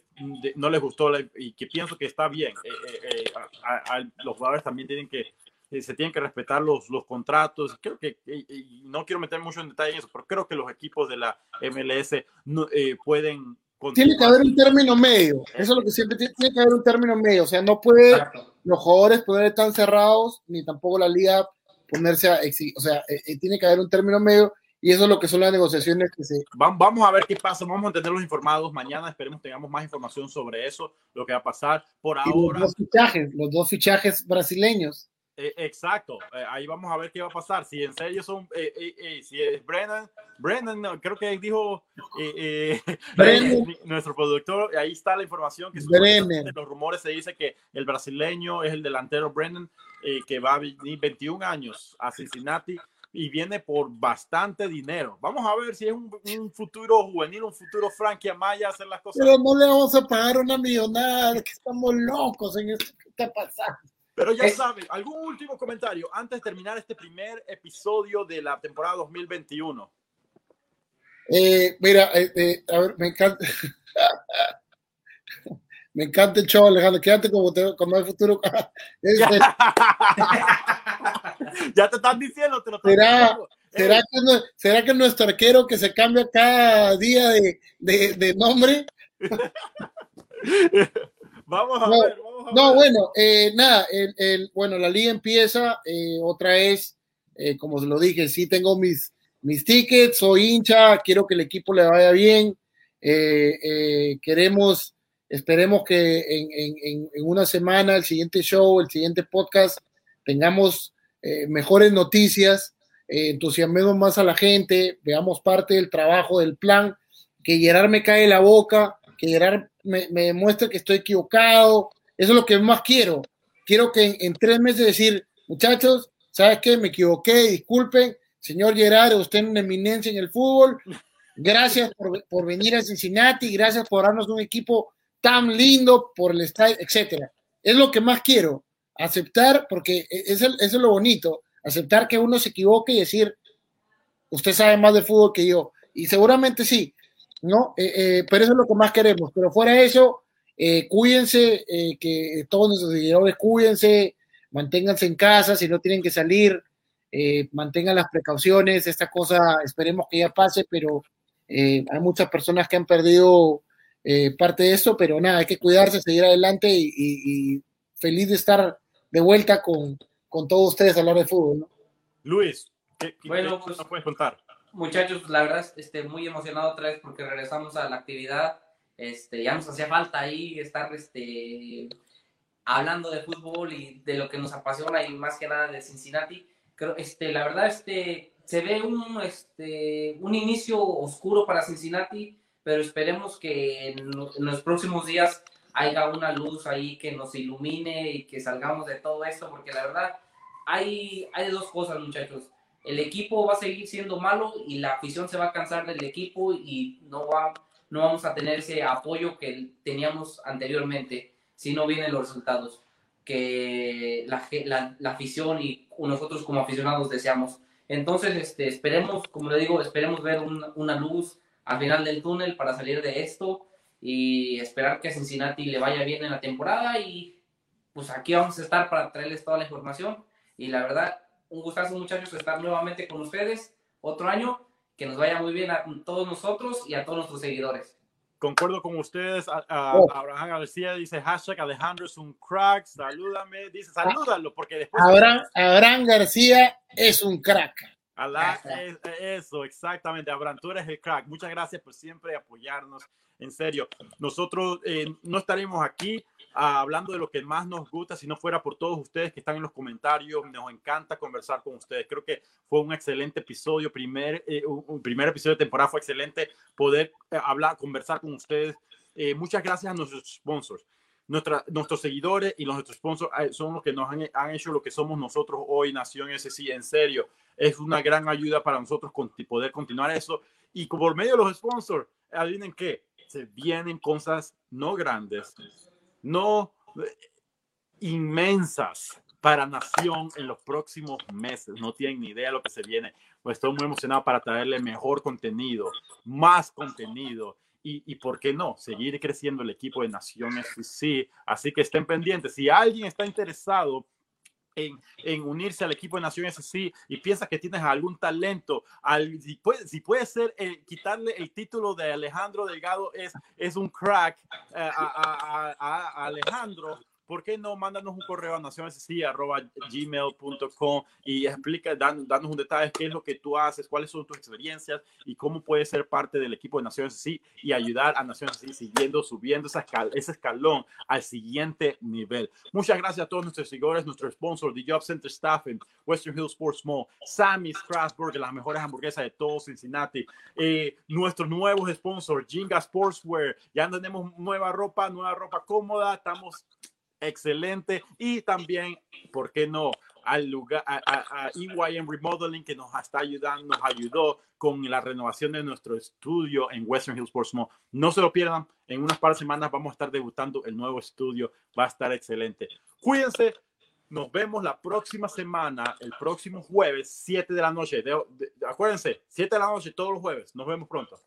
no les gustó y que pienso que está bien. Eh, eh, los jugadores también tienen que, se tienen que respetar los, los contratos. Creo que, no quiero meter mucho en detalle en eso, pero creo que los equipos de la MLS no, pueden... Tiene que haber un término medio, eso es lo que siempre tiene, tiene que haber un término medio, o sea, no puede los jugadores poder estar cerrados, ni tampoco la liga ponerse a o sea, tiene que haber un término medio y eso es lo que son las negociaciones que se... Vamos a ver qué pasa, vamos a mantenerlos informados mañana, esperemos tengamos más información sobre eso, lo que va a pasar por ahora. Los dos fichajes, los dos fichajes brasileños. Eh, exacto, eh, ahí vamos a ver qué va a pasar. Si en serio son, eh, si es Brennan, Brennan, creo que dijo nuestro productor, ahí está la información que los rumores se dice que el brasileño es el delantero Brennan, que va a venir 21 años a Cincinnati y viene por bastante dinero. Vamos a ver si es un, un futuro juvenil, un futuro Frankie Amaya hacer las cosas. Pero no le vamos a pagar una millonada, que estamos locos en esto que está pasando. Pero ya saben, algún último comentario antes de terminar este primer episodio de la temporada 2021. Eh, mira, eh, eh, a ver, me encanta. me encanta el show, Alejandro. Quédate como te, cuando hay futuro. Este, ya te están diciendo, te lo están ¿Será, diciendo. ¿será, que, no- ¿Será que nuestro arquero que se cambia cada día de, de- de nombre? Vamos a No, ver, vamos a No, ver. bueno, eh, nada, el, el- bueno, la liga empieza, eh, otra vez, eh, como se lo dije, sí tengo mis, mis tickets, soy hincha, quiero que el equipo le vaya bien, eh, eh, queremos, esperemos que en, en- en- una semana, el siguiente show, el siguiente podcast, tengamos eh, mejores noticias, eh, entusiasmemos más a la gente, veamos parte del trabajo, del plan, que Gerard me cae la boca, que Gerard me, me demuestre que estoy equivocado, eso es lo que más quiero. Quiero que en, en tres meses decir, muchachos, ¿sabes qué? Me equivoqué, disculpen. Señor Gerard, usted es una eminencia en el fútbol. Gracias por, por venir a Cincinnati, gracias por darnos un equipo tan lindo, por el estadio, etcétera. Es lo que más quiero, aceptar, porque e, eso es lo bonito, aceptar que uno se equivoque y decir, usted sabe más de fútbol que yo. Y seguramente sí, ¿no? Eh, eh, pero eso es lo que más queremos. Pero fuera de eso, eh, cuídense, que todos nuestros seguidores cuídense, manténganse en casa si no tienen que salir, mantengan las precauciones, esta cosa esperemos que ya pase, pero hay muchas personas que han perdido eh, parte de esto, pero nada, hay que cuidarse, seguir adelante y, y- y feliz de estar de vuelta con, con todos ustedes a hablar de fútbol, ¿no? Luis, ¿qué, qué- Bueno, qué pues- nos puedes contar? Muchachos, la verdad, este, muy emocionado otra vez porque regresamos a la actividad. Este, ya nos hacía falta ahí estar este, hablando de fútbol y de lo que nos apasiona y más que nada de Cincinnati. Creo, este, la verdad, este, se ve un, este, un inicio oscuro para Cincinnati, pero esperemos que en, en los próximos días haya una luz ahí que nos ilumine y que salgamos de todo esto, porque la verdad, hay, hay dos cosas, muchachos el equipo va a seguir siendo malo y la afición se va a cansar del equipo y no, va, no vamos a tener ese apoyo que teníamos anteriormente si no vienen los resultados que la, la- la afición y nosotros como aficionados deseamos. Entonces, este, esperemos, como le digo, esperemos ver un- una luz al final del túnel para salir de esto y esperar que a Cincinnati le vaya bien en la temporada y pues aquí vamos a estar para traerles toda la información y la verdad un gustazo muchachos estar nuevamente con ustedes otro año, que nos vaya muy bien a todos nosotros y a todos nuestros seguidores. Concuerdo con ustedes. A- a- Oh. Abraham García dice hashtag Alejandro es un crack. Salúdame. Dice salúdalo porque después. Abraham, Abraham García es un crack. Alá, es- eso, exactamente. Abraham, tú eres el crack. Muchas gracias por siempre apoyarnos. En serio, nosotros eh, no estaremos aquí ah, hablando de lo que más nos gusta si no fuera por todos ustedes que están en los comentarios. Nos encanta conversar con ustedes. Creo que fue un excelente episodio. Primer, eh, un, primer episodio de temporada fue excelente poder eh, hablar, conversar con ustedes. Eh, muchas gracias a nuestros sponsors. Nuestra, nuestros seguidores y nuestros sponsors son los que nos han, han hecho lo que somos nosotros hoy, Nación SC. En serio, es una gran ayuda para nosotros con, poder continuar eso. Y por medio de los sponsors, adivinen qué, se vienen cosas no grandes, no eh, inmensas para Nación en los próximos meses. No tienen ni idea de lo que se viene. Pues estoy muy emocionado para traerle mejor contenido, más contenido. Y, y por qué no, seguir creciendo el equipo de Nación SC. Así que estén pendientes. Si alguien está interesado en, en, unirse al equipo de Nación SC y piensas que tienes algún talento, al, si, puede, si puede ser eh, quitarle el título de Alejandro Delgado es, es un crack eh, a, a, a, a, Alejandro, ¿por qué no mándanos un correo a nacionsc.gmail.com y explica, dan, danos un detalle qué es lo que tú haces, cuáles son tus experiencias y cómo puedes ser parte del equipo de Naciones y ayudar a Naciones SC siguiendo, subiendo esa escal ese escalón al siguiente nivel. Muchas gracias a todos nuestros seguidores, nuestro sponsor, The Job Center Staffing, Western Hills Sports Mall, Sammy's Strasbourg, las mejores hamburguesas de todo Cincinnati, eh, nuestros nuevos sponsors, Jinga Sportswear, ya tenemos nueva ropa, nueva ropa cómoda, estamos excelente y también, ¿por qué no? al lugar, a, a, a, EYM Remodeling que nos está ayudando, nos ayudó con la renovación de nuestro estudio en Western Hills Sports Mall. No se lo pierdan, en unas par de semanas vamos a estar debutando el nuevo estudio, va a estar excelente. Cuídense, nos vemos la próxima semana, el próximo jueves, 7 de la noche. De, de, acuérdense, 7 de la noche todos los jueves. Nos vemos pronto.